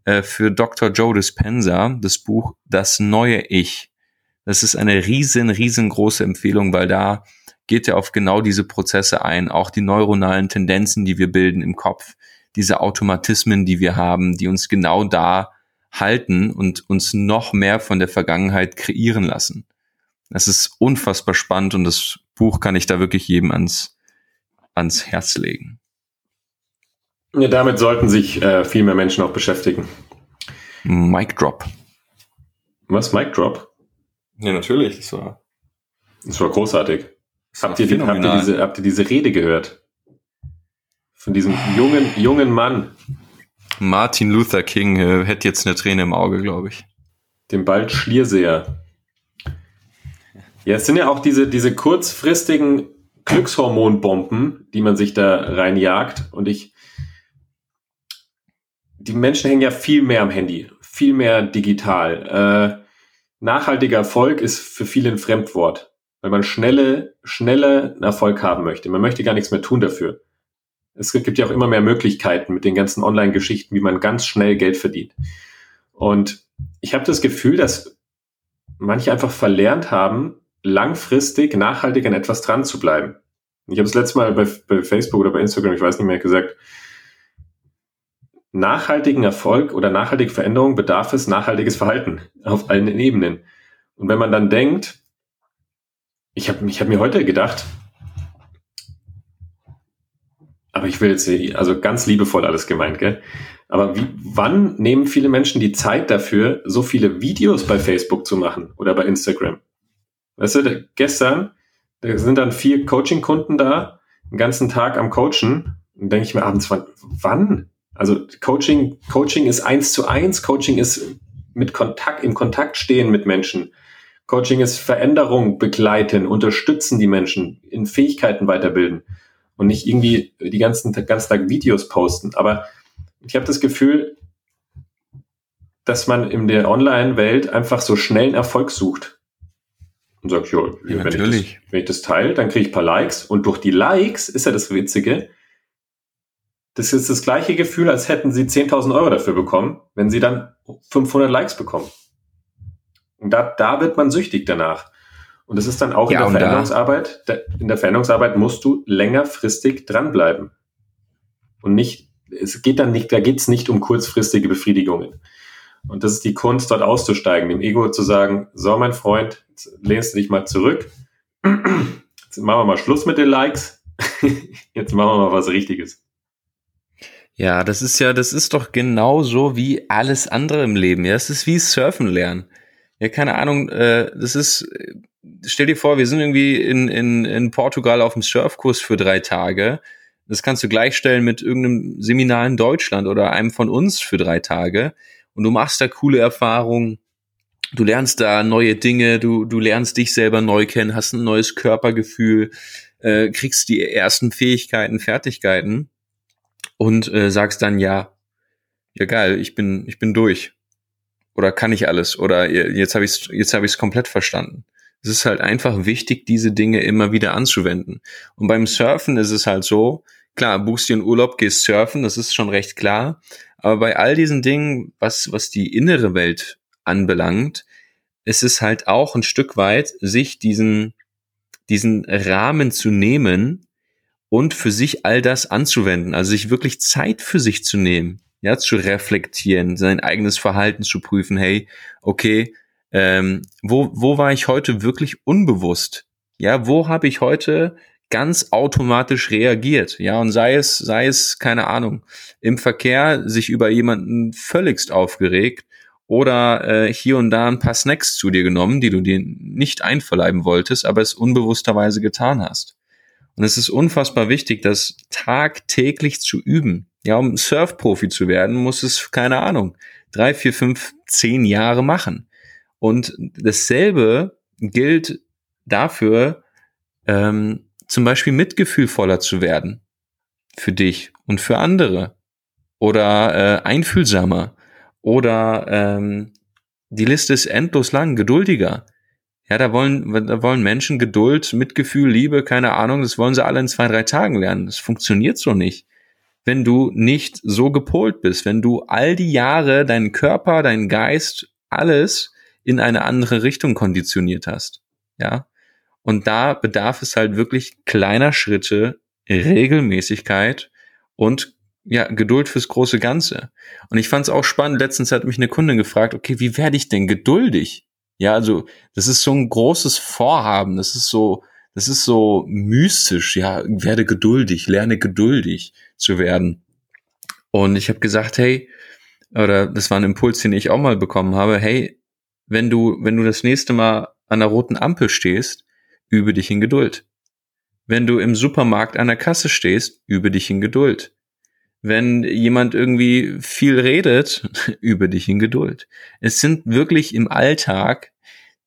äh, für Dr. Joe Dispenza, das Buch Das neue Ich. Das ist eine riesen, riesengroße Empfehlung, weil da geht er auf genau diese Prozesse ein, auch die neuronalen Tendenzen, die wir bilden im Kopf, diese Automatismen, die wir haben, die uns genau da halten und uns noch mehr von der Vergangenheit kreieren lassen. Es ist unfassbar spannend und das Buch kann ich da wirklich jedem ans, ans Herz legen. Ja, damit sollten sich äh, viel mehr Menschen auch beschäftigen. Mic Drop. Was? Mic Drop? Ja, natürlich. Das war, das war großartig. Das habt, ihr, habt, ihr diese, habt ihr diese Rede gehört? Von diesem jungen, jungen Mann, Martin Luther King äh, hätte jetzt eine Träne im Auge, glaube ich. Dem bald Schlierseher. Ja, es sind ja auch diese, diese kurzfristigen Glückshormonbomben, die man sich da reinjagt. Und ich, die Menschen hängen ja viel mehr am Handy, viel mehr digital. Nachhaltiger Erfolg ist für viele ein Fremdwort, weil man schnelle, schnelle Erfolg haben möchte. Man möchte gar nichts mehr tun dafür. Es gibt ja auch immer mehr Möglichkeiten mit den ganzen Online-Geschichten, wie man ganz schnell Geld verdient. Und ich habe das Gefühl, dass manche einfach verlernt haben, langfristig, nachhaltig an etwas dran zu bleiben. Ich habe das letzte Mal bei, bei Facebook oder bei Instagram, ich weiß nicht mehr, gesagt, nachhaltigen Erfolg oder nachhaltige Veränderung bedarf es nachhaltiges Verhalten auf allen Ebenen. Und wenn man dann denkt, ich habe ich hab mir heute gedacht, aber ich will jetzt, also ganz liebevoll alles gemeint, gell? Aber wie, wann nehmen viele Menschen die Zeit dafür, so viele Videos bei Facebook zu machen oder bei Instagram? Weißt du, gestern, da sind dann vier Coaching-Kunden da, den ganzen Tag am Coachen. Und denke ich mir abends, wann, wann? Also Coaching, Coaching ist eins zu eins, Coaching ist mit Kontakt, im Kontakt stehen mit Menschen. Coaching ist Veränderung begleiten, unterstützen die Menschen, in Fähigkeiten weiterbilden und nicht irgendwie die ganzen, ganzen Tag Videos posten. Aber ich habe das Gefühl, dass man in der Online-Welt einfach so schnellen Erfolg sucht. Und sagt, ja, wenn, natürlich. Ich das, wenn ich das teile, dann kriege ich ein paar Likes. Und durch die Likes ist ja das Witzige, das ist das gleiche Gefühl, als hätten sie 10.000 Euro dafür bekommen, wenn sie dann 500 Likes bekommen. Und da, da wird man süchtig danach. Und das ist dann auch ja, in der Veränderungsarbeit. Da, in der Veränderungsarbeit musst du längerfristig dranbleiben. Und nicht, es geht dann nicht, da geht es nicht um kurzfristige Befriedigungen. Und das ist die Kunst, dort auszusteigen, dem Ego zu sagen, so mein Freund, jetzt lehnst du dich mal zurück. Jetzt machen wir mal Schluss mit den Likes. Jetzt machen wir mal was Richtiges. Ja, das ist ja, das ist doch genauso wie alles andere im Leben. Ja, es ist wie Surfen lernen. Ja, keine Ahnung, äh, das ist, stell dir vor, wir sind irgendwie in, in, in Portugal auf dem Surfkurs für drei Tage. Das kannst du gleichstellen mit irgendeinem Seminar in Deutschland oder einem von uns für drei Tage. Und du machst da coole Erfahrungen. Du lernst da neue Dinge, du, du lernst dich selber neu kennen, hast ein neues Körpergefühl, äh, kriegst die ersten Fähigkeiten, Fertigkeiten und äh, sagst dann ja, ja geil, ich bin, ich bin durch. Oder kann ich alles? Oder jetzt habe ich jetzt habe ich es komplett verstanden. Es ist halt einfach wichtig, diese Dinge immer wieder anzuwenden. Und beim Surfen ist es halt so, klar, buchst dir einen Urlaub, gehst surfen, das ist schon recht klar. Aber bei all diesen Dingen, was, was die innere Welt anbelangt, ist es halt auch ein Stück weit, sich diesen, diesen Rahmen zu nehmen und für sich all das anzuwenden. Also sich wirklich Zeit für sich zu nehmen, ja, zu reflektieren, sein eigenes Verhalten zu prüfen. Hey, okay, ähm, wo, wo war ich heute wirklich unbewusst? Ja, wo habe ich heute ganz automatisch reagiert? Ja, und sei es, sei es, keine Ahnung, im Verkehr sich über jemanden völligst aufgeregt oder äh, hier und da ein paar Snacks zu dir genommen, die du dir nicht einverleiben wolltest, aber es unbewussterweise getan hast. Und es ist unfassbar wichtig, das tagtäglich zu üben. Ja, um Surfprofi zu werden, muss es, keine Ahnung, drei, vier, fünf, zehn Jahre machen. Und dasselbe gilt dafür, ähm, zum Beispiel mitgefühlvoller zu werden für dich und für andere oder äh, einfühlsamer oder ähm, die Liste ist endlos lang, geduldiger. Ja, da wollen, da wollen Menschen Geduld, Mitgefühl, Liebe, keine Ahnung, das wollen sie alle in zwei, drei Tagen lernen. Das funktioniert so nicht. Wenn du nicht so gepolt bist, wenn du all die Jahre deinen Körper, deinen Geist, alles in eine andere Richtung konditioniert hast. Ja. Und da bedarf es halt wirklich kleiner Schritte, Regelmäßigkeit und ja, Geduld fürs große Ganze. Und ich fand es auch spannend, letztens hat mich eine Kundin gefragt, okay, wie werde ich denn geduldig? Ja, also das ist so ein großes Vorhaben, das ist so, das ist so mystisch, ja, werde geduldig, lerne geduldig zu werden. Und ich habe gesagt, hey, oder das war ein Impuls, den ich auch mal bekommen habe, hey, wenn du, wenn du das nächste Mal an der roten Ampel stehst, übe dich in Geduld. Wenn du im Supermarkt an der Kasse stehst, übe dich in Geduld. Wenn jemand irgendwie viel redet, übe dich in Geduld. Es sind wirklich im Alltag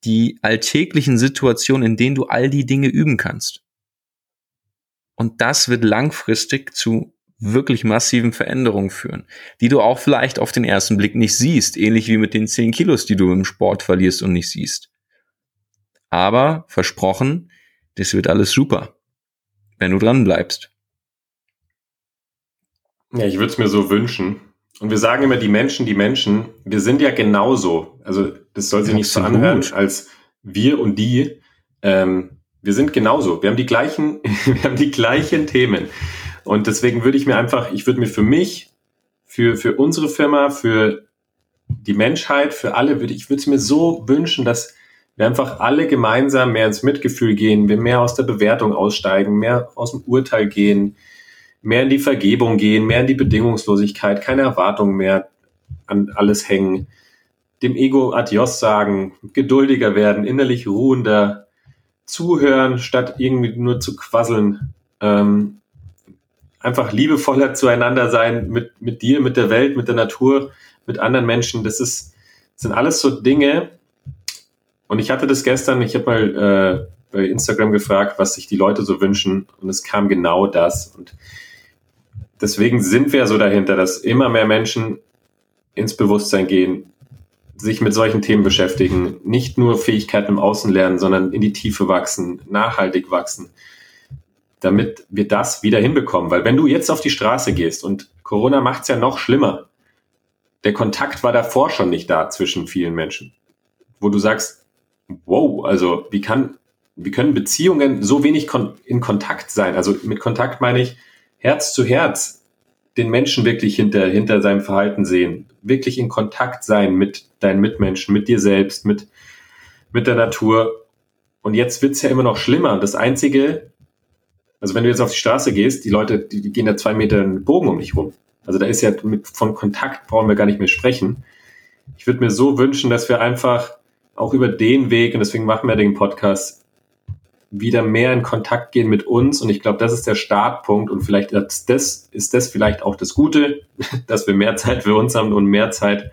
die alltäglichen Situationen, in denen du all die Dinge üben kannst. Und das wird langfristig zu wirklich massiven Veränderungen führen, die du auch vielleicht auf den ersten Blick nicht siehst, ähnlich wie mit den 10 Kilos, die du im Sport verlierst und nicht siehst. Aber versprochen, das wird alles super, wenn du dran bleibst. Ja, ich würde es mir so wünschen. Und wir sagen immer, die Menschen, die Menschen, wir sind ja genauso. Also das soll sich nicht so anhören als wir und die. Ähm, wir sind genauso. Wir haben die gleichen, wir haben die gleichen Themen. Und deswegen würde ich mir einfach, ich würde mir für mich, für, für unsere Firma, für die Menschheit, für alle, würde ich würde es mir so wünschen, dass wir einfach alle gemeinsam mehr ins Mitgefühl gehen, wir mehr aus der Bewertung aussteigen, mehr aus dem Urteil gehen, mehr in die Vergebung gehen, mehr in die Bedingungslosigkeit, keine Erwartungen mehr an alles hängen, dem Ego Adios sagen, geduldiger werden, innerlich ruhender, zuhören, statt irgendwie nur zu quasseln, ähm, einfach liebevoller zueinander sein mit, mit dir, mit der Welt, mit der Natur, mit anderen Menschen. Das ist, das sind alles so Dinge. Und ich hatte das gestern, ich habe mal äh, bei Instagram gefragt, was sich die Leute so wünschen. Und es kam genau das. Und deswegen sind wir so dahinter, dass immer mehr Menschen ins Bewusstsein gehen, sich mit solchen Themen beschäftigen, nicht nur Fähigkeiten im Außen lernen, sondern in die Tiefe wachsen, nachhaltig wachsen damit wir das wieder hinbekommen. Weil wenn du jetzt auf die Straße gehst und Corona macht es ja noch schlimmer, der Kontakt war davor schon nicht da zwischen vielen Menschen, wo du sagst, wow, also wie kann, wie können Beziehungen so wenig in Kontakt sein? Also mit Kontakt meine ich Herz zu Herz, den Menschen wirklich hinter, hinter seinem Verhalten sehen, wirklich in Kontakt sein mit deinen Mitmenschen, mit dir selbst, mit, mit der Natur. Und jetzt wird's ja immer noch schlimmer. Das Einzige, also wenn du jetzt auf die Straße gehst, die Leute, die, die gehen ja zwei Meter einen Bogen um dich rum. Also da ist ja mit, von Kontakt brauchen wir gar nicht mehr sprechen. Ich würde mir so wünschen, dass wir einfach auch über den Weg, und deswegen machen wir den Podcast, wieder mehr in Kontakt gehen mit uns. Und ich glaube, das ist der Startpunkt. Und vielleicht ist das, ist das vielleicht auch das Gute, dass wir mehr Zeit für uns haben und mehr Zeit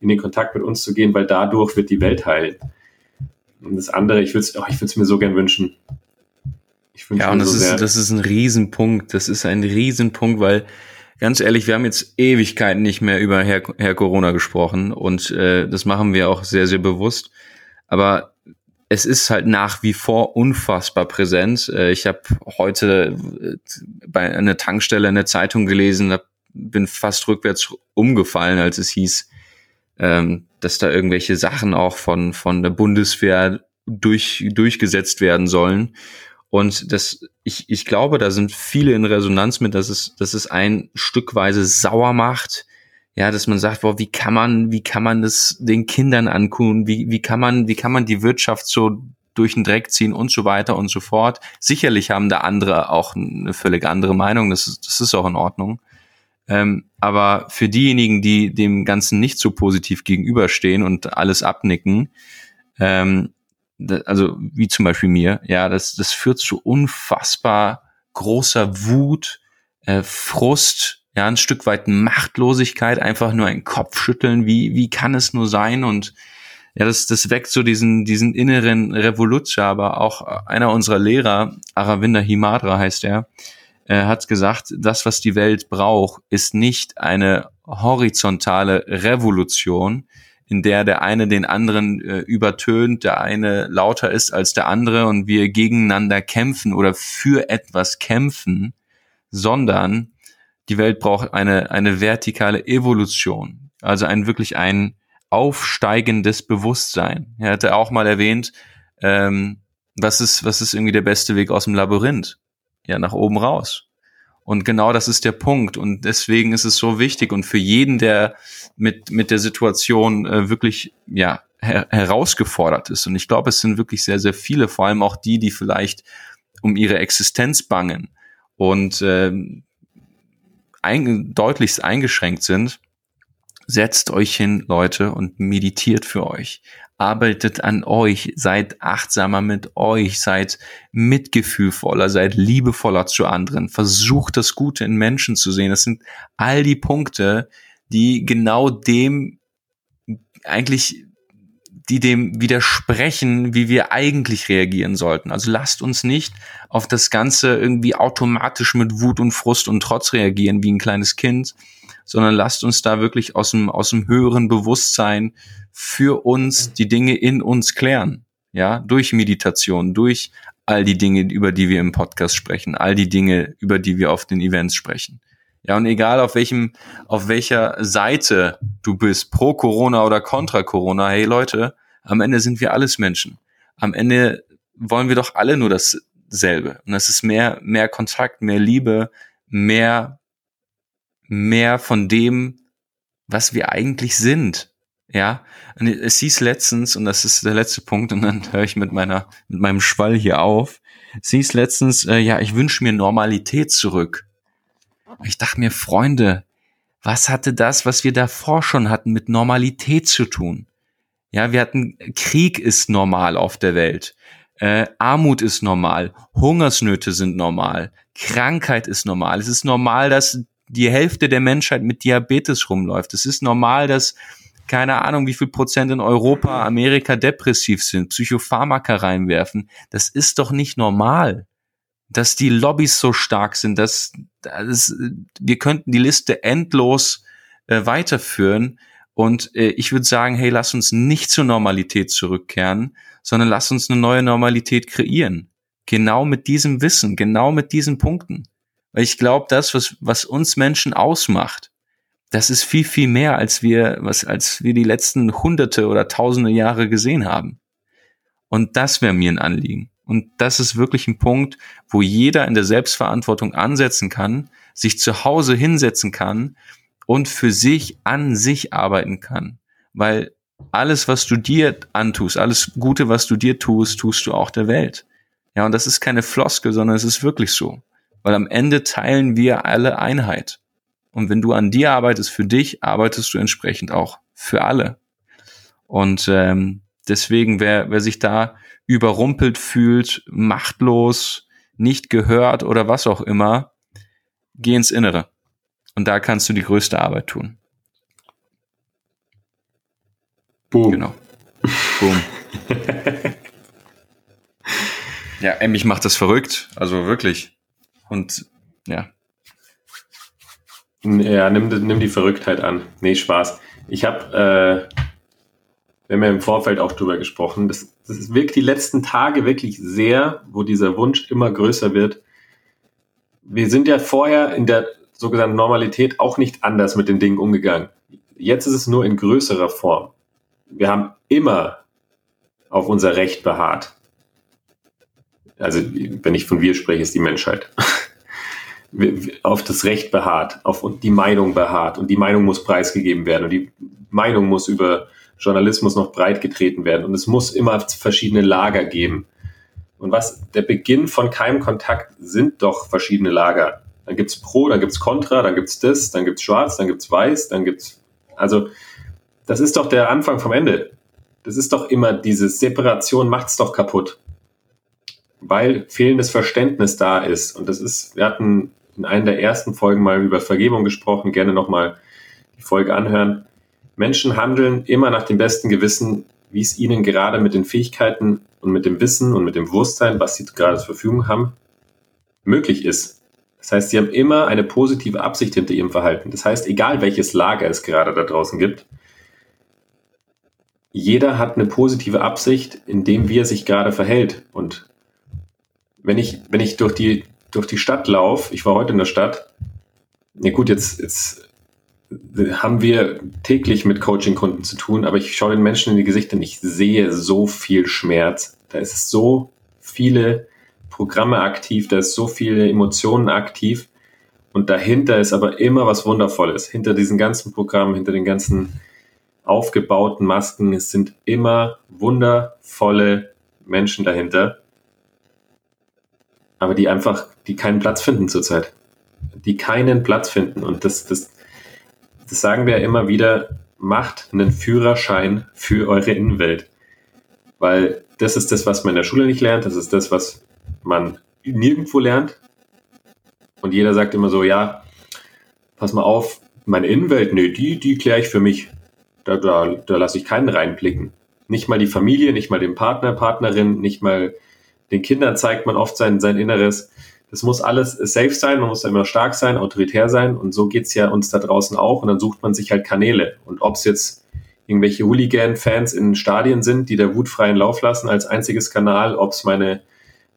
in den Kontakt mit uns zu gehen, weil dadurch wird die Welt heilen. Und das andere, ich würde es oh, ich mir so gern wünschen. Ich ja, und das, so ist, das ist ein Riesenpunkt. Das ist ein Riesenpunkt, weil ganz ehrlich, wir haben jetzt Ewigkeiten nicht mehr über Herr, Herr Corona gesprochen und äh, das machen wir auch sehr, sehr bewusst. Aber es ist halt nach wie vor unfassbar präsent. Äh, ich habe heute äh, bei einer Tankstelle eine Zeitung gelesen, bin fast rückwärts umgefallen, als es hieß, ähm, dass da irgendwelche Sachen auch von, von der Bundeswehr durch, durchgesetzt werden sollen. Und das, ich, ich glaube, da sind viele in Resonanz mit, dass es, dass es ein Stückweise sauer macht, ja, dass man sagt, boah, wie kann man, wie kann man das den Kindern ankun, wie, wie kann man, wie kann man die Wirtschaft so durch den Dreck ziehen und so weiter und so fort. Sicherlich haben da andere auch eine völlig andere Meinung, das ist, das ist auch in Ordnung. Ähm, aber für diejenigen, die dem Ganzen nicht so positiv gegenüberstehen und alles abnicken, ähm, also wie zum Beispiel mir, ja, das, das führt zu unfassbar großer Wut, äh, Frust, ja, ein Stück weit Machtlosigkeit, einfach nur ein Kopfschütteln, wie, wie kann es nur sein? Und ja, das, das weckt so diesen, diesen inneren Revolution, aber auch einer unserer Lehrer, Aravinda Himadra heißt er, äh, hat gesagt, das, was die Welt braucht, ist nicht eine horizontale Revolution, in der der eine den anderen äh, übertönt, der eine lauter ist als der andere und wir gegeneinander kämpfen oder für etwas kämpfen, sondern die Welt braucht eine, eine vertikale Evolution, also ein wirklich ein aufsteigendes Bewusstsein. Er hatte auch mal erwähnt, ähm, was ist, was ist irgendwie der beste Weg aus dem Labyrinth? Ja, nach oben raus. Und genau das ist der Punkt. Und deswegen ist es so wichtig und für jeden, der mit, mit der Situation äh, wirklich, ja, her herausgefordert ist. Und ich glaube, es sind wirklich sehr, sehr viele, vor allem auch die, die vielleicht um ihre Existenz bangen und ähm, ein, deutlichst eingeschränkt sind, setzt euch hin, Leute, und meditiert für euch. Arbeitet an euch, seid achtsamer mit euch, seid mitgefühlvoller, seid liebevoller zu anderen, versucht das Gute in Menschen zu sehen. Das sind all die Punkte, die genau dem eigentlich die dem widersprechen, wie wir eigentlich reagieren sollten. Also lasst uns nicht auf das Ganze irgendwie automatisch mit Wut und Frust und Trotz reagieren wie ein kleines Kind, sondern lasst uns da wirklich aus dem, aus dem höheren Bewusstsein für uns die Dinge in uns klären. Ja, durch Meditation, durch all die Dinge, über die wir im Podcast sprechen, all die Dinge, über die wir auf den Events sprechen. Ja, und egal auf welchem, auf welcher Seite du bist, pro Corona oder contra Corona, hey Leute, am Ende sind wir alles Menschen. Am Ende wollen wir doch alle nur dasselbe. Und das ist mehr, mehr Kontakt, mehr Liebe, mehr, mehr von dem, was wir eigentlich sind. Ja, und es hieß letztens, und das ist der letzte Punkt, und dann höre ich mit meiner, mit meinem Schwall hier auf. Es hieß letztens, äh, ja, ich wünsche mir Normalität zurück. Ich dachte mir, Freunde, was hatte das, was wir davor schon hatten, mit Normalität zu tun? Ja, wir hatten Krieg ist normal auf der Welt. Äh, Armut ist normal, Hungersnöte sind normal, Krankheit ist normal. Es ist normal, dass die Hälfte der Menschheit mit Diabetes rumläuft. Es ist normal, dass keine Ahnung, wie viel Prozent in Europa, Amerika depressiv sind, Psychopharmaka reinwerfen. Das ist doch nicht normal dass die Lobbys so stark sind, dass, dass wir könnten die Liste endlos äh, weiterführen. Und äh, ich würde sagen, hey, lass uns nicht zur Normalität zurückkehren, sondern lass uns eine neue Normalität kreieren. Genau mit diesem Wissen, genau mit diesen Punkten. Weil ich glaube, das, was, was uns Menschen ausmacht, das ist viel, viel mehr, als wir, was, als wir die letzten hunderte oder tausende Jahre gesehen haben. Und das wäre mir ein Anliegen. Und das ist wirklich ein Punkt, wo jeder in der Selbstverantwortung ansetzen kann, sich zu Hause hinsetzen kann und für sich an sich arbeiten kann. Weil alles, was du dir antust, alles Gute, was du dir tust, tust du auch der Welt. Ja, und das ist keine Floskel, sondern es ist wirklich so. Weil am Ende teilen wir alle Einheit. Und wenn du an dir arbeitest für dich, arbeitest du entsprechend auch für alle. Und ähm, Deswegen, wer, wer sich da überrumpelt fühlt, machtlos, nicht gehört oder was auch immer, geh ins Innere. Und da kannst du die größte Arbeit tun. Boom. Genau. Boom. ja, mich macht das verrückt. Also wirklich. Und ja. Ja, nimm, nimm die Verrücktheit an. Nee, Spaß. Ich habe, äh, wir haben ja im Vorfeld auch drüber gesprochen, das, das wirkt die letzten Tage wirklich sehr, wo dieser Wunsch immer größer wird. Wir sind ja vorher in der sogenannten Normalität auch nicht anders mit den Dingen umgegangen. Jetzt ist es nur in größerer Form. Wir haben immer auf unser Recht beharrt. Also, wenn ich von wir spreche, ist die Menschheit. auf das Recht beharrt, auf die Meinung beharrt und die Meinung muss preisgegeben werden und die Meinung muss über Journalismus noch breit getreten werden und es muss immer verschiedene Lager geben. Und was der Beginn von keinem Kontakt sind doch verschiedene Lager. Dann gibt's Pro, dann gibt's Contra, dann gibt's das, dann gibt's Schwarz, dann gibt's Weiß, dann gibt's also das ist doch der Anfang vom Ende. Das ist doch immer diese Separation macht's doch kaputt. Weil fehlendes Verständnis da ist. Und das ist, wir hatten in einer der ersten Folgen mal über Vergebung gesprochen, gerne nochmal die Folge anhören. Menschen handeln immer nach dem besten Gewissen, wie es ihnen gerade mit den Fähigkeiten und mit dem Wissen und mit dem Bewusstsein, was sie gerade zur Verfügung haben, möglich ist. Das heißt, sie haben immer eine positive Absicht hinter ihrem Verhalten. Das heißt, egal welches Lager es gerade da draußen gibt, jeder hat eine positive Absicht, in dem wie er sich gerade verhält. Und wenn ich, wenn ich durch die, durch die Stadt laufe, ich war heute in der Stadt, ja gut, jetzt, jetzt haben wir täglich mit Coaching-Kunden zu tun, aber ich schaue den Menschen in die Gesichter und ich sehe so viel Schmerz. Da ist so viele Programme aktiv, da ist so viele Emotionen aktiv und dahinter ist aber immer was Wundervolles. Hinter diesen ganzen Programmen, hinter den ganzen aufgebauten Masken, es sind immer wundervolle Menschen dahinter, aber die einfach, die keinen Platz finden zurzeit. Die keinen Platz finden und das, das, das sagen wir ja immer wieder, macht einen Führerschein für eure Innenwelt. Weil das ist das, was man in der Schule nicht lernt, das ist das, was man nirgendwo lernt. Und jeder sagt immer so, ja, pass mal auf, meine Innenwelt, nee, die, die kläre ich für mich. Da, da, da lasse ich keinen reinblicken. Nicht mal die Familie, nicht mal den Partner, Partnerin, nicht mal den Kindern zeigt man oft sein, sein Inneres. Das muss alles safe sein, man muss da immer stark sein, autoritär sein und so geht's ja uns da draußen auch und dann sucht man sich halt Kanäle. Und ob's jetzt irgendwelche Hooligan-Fans in Stadien sind, die der Wut freien Lauf lassen als einziges Kanal, ob's meine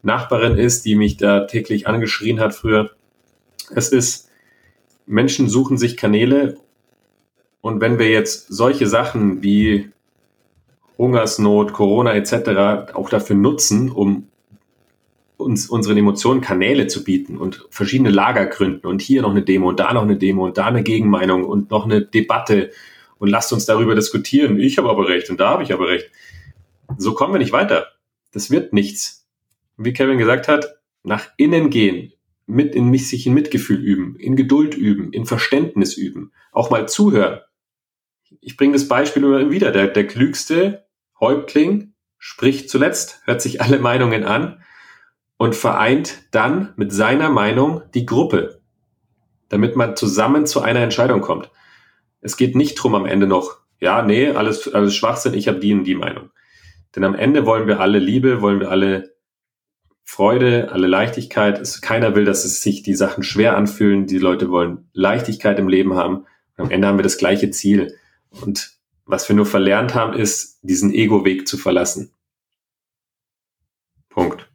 Nachbarin ist, die mich da täglich angeschrien hat früher. Es ist, Menschen suchen sich Kanäle und wenn wir jetzt solche Sachen wie Hungersnot, Corona etc. auch dafür nutzen, um uns unseren Emotionen Kanäle zu bieten und verschiedene Lager gründen und hier noch eine Demo und da noch eine Demo und da eine Gegenmeinung und noch eine Debatte und lasst uns darüber diskutieren. Ich habe aber recht und da habe ich aber recht. So kommen wir nicht weiter. Das wird nichts wie Kevin gesagt hat, nach innen gehen, mit in mich sich in Mitgefühl üben, in Geduld üben, in Verständnis üben, auch mal zuhören. Ich bringe das Beispiel immer wieder. Der, der klügste Häuptling spricht zuletzt, hört sich alle Meinungen an und vereint dann mit seiner Meinung die Gruppe, damit man zusammen zu einer Entscheidung kommt. Es geht nicht drum am Ende noch, ja, nee, alles, alles Schwachsinn, ich habe die und die Meinung. Denn am Ende wollen wir alle Liebe, wollen wir alle Freude, alle Leichtigkeit. Es, keiner will, dass es sich die Sachen schwer anfühlen. Die Leute wollen Leichtigkeit im Leben haben. Und am Ende haben wir das gleiche Ziel. Und was wir nur verlernt haben, ist, diesen Ego-Weg zu verlassen. Punkt.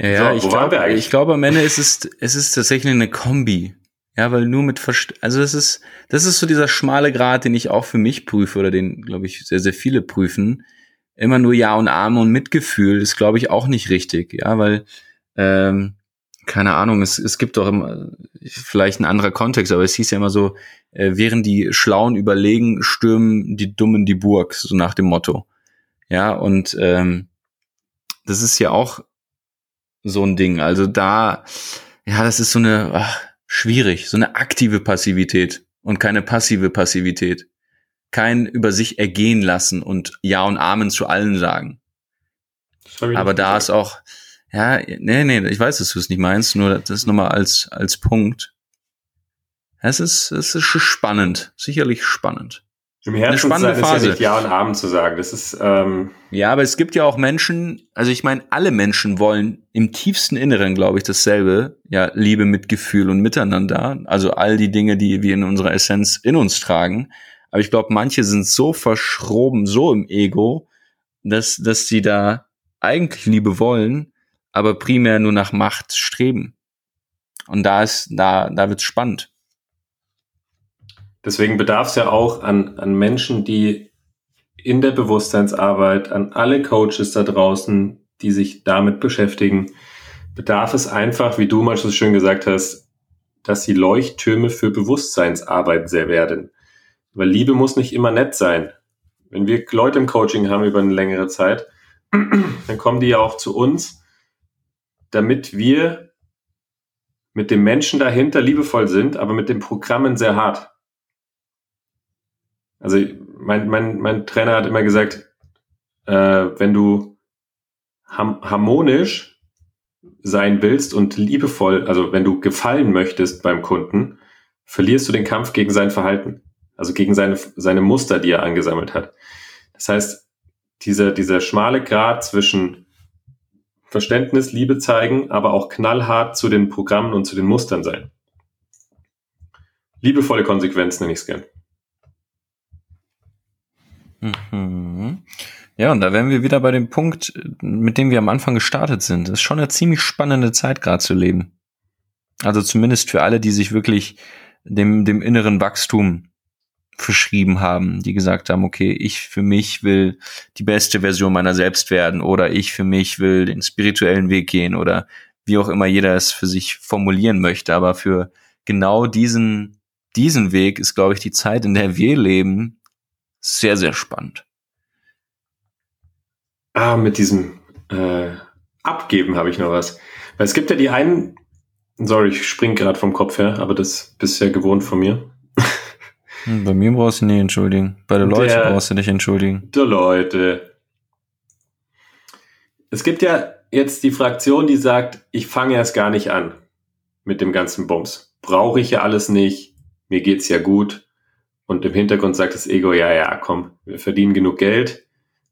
Ja, so, ich, glaube, ich glaube, am Ende ist es, es ist tatsächlich eine Kombi. Ja, weil nur mit Verst also das ist, das ist so dieser schmale Grad, den ich auch für mich prüfe oder den, glaube ich, sehr, sehr viele prüfen immer nur Ja und Arme und Mitgefühl ist, glaube ich, auch nicht richtig, ja, weil ähm, keine Ahnung, es, es gibt doch immer, vielleicht ein anderer Kontext, aber es hieß ja immer so, äh, während die Schlauen überlegen, stürmen die Dummen die Burg, so nach dem Motto. Ja, und ähm, das ist ja auch so ein Ding. Also da, ja, das ist so eine ach, schwierig, so eine aktive Passivität und keine passive Passivität. kein über sich ergehen lassen und Ja und Amen zu allen sagen. Aber da gesagt. ist auch, ja, nee, nee, ich weiß, dass du es nicht meinst, nur das ist nochmal als, als Punkt. Es ist, es ist spannend, sicherlich spannend. Im Herzen eine spannende Phase. Ja, nicht ja und Abend zu sagen. Das ist ähm ja, aber es gibt ja auch Menschen. Also ich meine, alle Menschen wollen im tiefsten Inneren, glaube ich, dasselbe. Ja, Liebe, Mitgefühl und Miteinander. Also all die Dinge, die wir in unserer Essenz in uns tragen. Aber ich glaube, manche sind so verschroben, so im Ego, dass dass sie da eigentlich Liebe wollen, aber primär nur nach Macht streben. Und da ist da da wird's spannend. Deswegen bedarf es ja auch an, an Menschen, die in der Bewusstseinsarbeit, an alle Coaches da draußen, die sich damit beschäftigen, bedarf es einfach, wie du mal so schön gesagt hast, dass sie Leuchttürme für Bewusstseinsarbeit sehr werden. Weil Liebe muss nicht immer nett sein. Wenn wir Leute im Coaching haben über eine längere Zeit, dann kommen die ja auch zu uns, damit wir mit dem Menschen dahinter liebevoll sind, aber mit den Programmen sehr hart. Also mein, mein, mein Trainer hat immer gesagt, äh, wenn du harmonisch sein willst und liebevoll, also wenn du gefallen möchtest beim Kunden, verlierst du den Kampf gegen sein Verhalten, also gegen seine, seine Muster, die er angesammelt hat. Das heißt, dieser, dieser schmale Grad zwischen Verständnis, Liebe zeigen, aber auch knallhart zu den Programmen und zu den Mustern sein. Liebevolle Konsequenz nenne ich es gern. Mhm. Ja, und da wären wir wieder bei dem Punkt, mit dem wir am Anfang gestartet sind. Es ist schon eine ziemlich spannende Zeit gerade zu leben. Also zumindest für alle, die sich wirklich dem, dem inneren Wachstum verschrieben haben, die gesagt haben, okay, ich für mich will die beste Version meiner selbst werden oder ich für mich will den spirituellen Weg gehen oder wie auch immer jeder es für sich formulieren möchte. Aber für genau diesen, diesen Weg ist, glaube ich, die Zeit, in der wir leben, sehr, sehr spannend. Ah, mit diesem äh, Abgeben habe ich noch was. Weil es gibt ja die einen, sorry, ich spring gerade vom Kopf her, aber das bist ja gewohnt von mir. Hm, bei mir brauchst du nicht entschuldigen. Bei der Leute der, brauchst du nicht entschuldigen. Der Leute. Es gibt ja jetzt die Fraktion, die sagt, ich fange erst gar nicht an mit dem ganzen Bums. Brauche ich ja alles nicht. Mir geht's ja gut. Und im Hintergrund sagt das Ego, ja, ja, komm, wir verdienen genug Geld,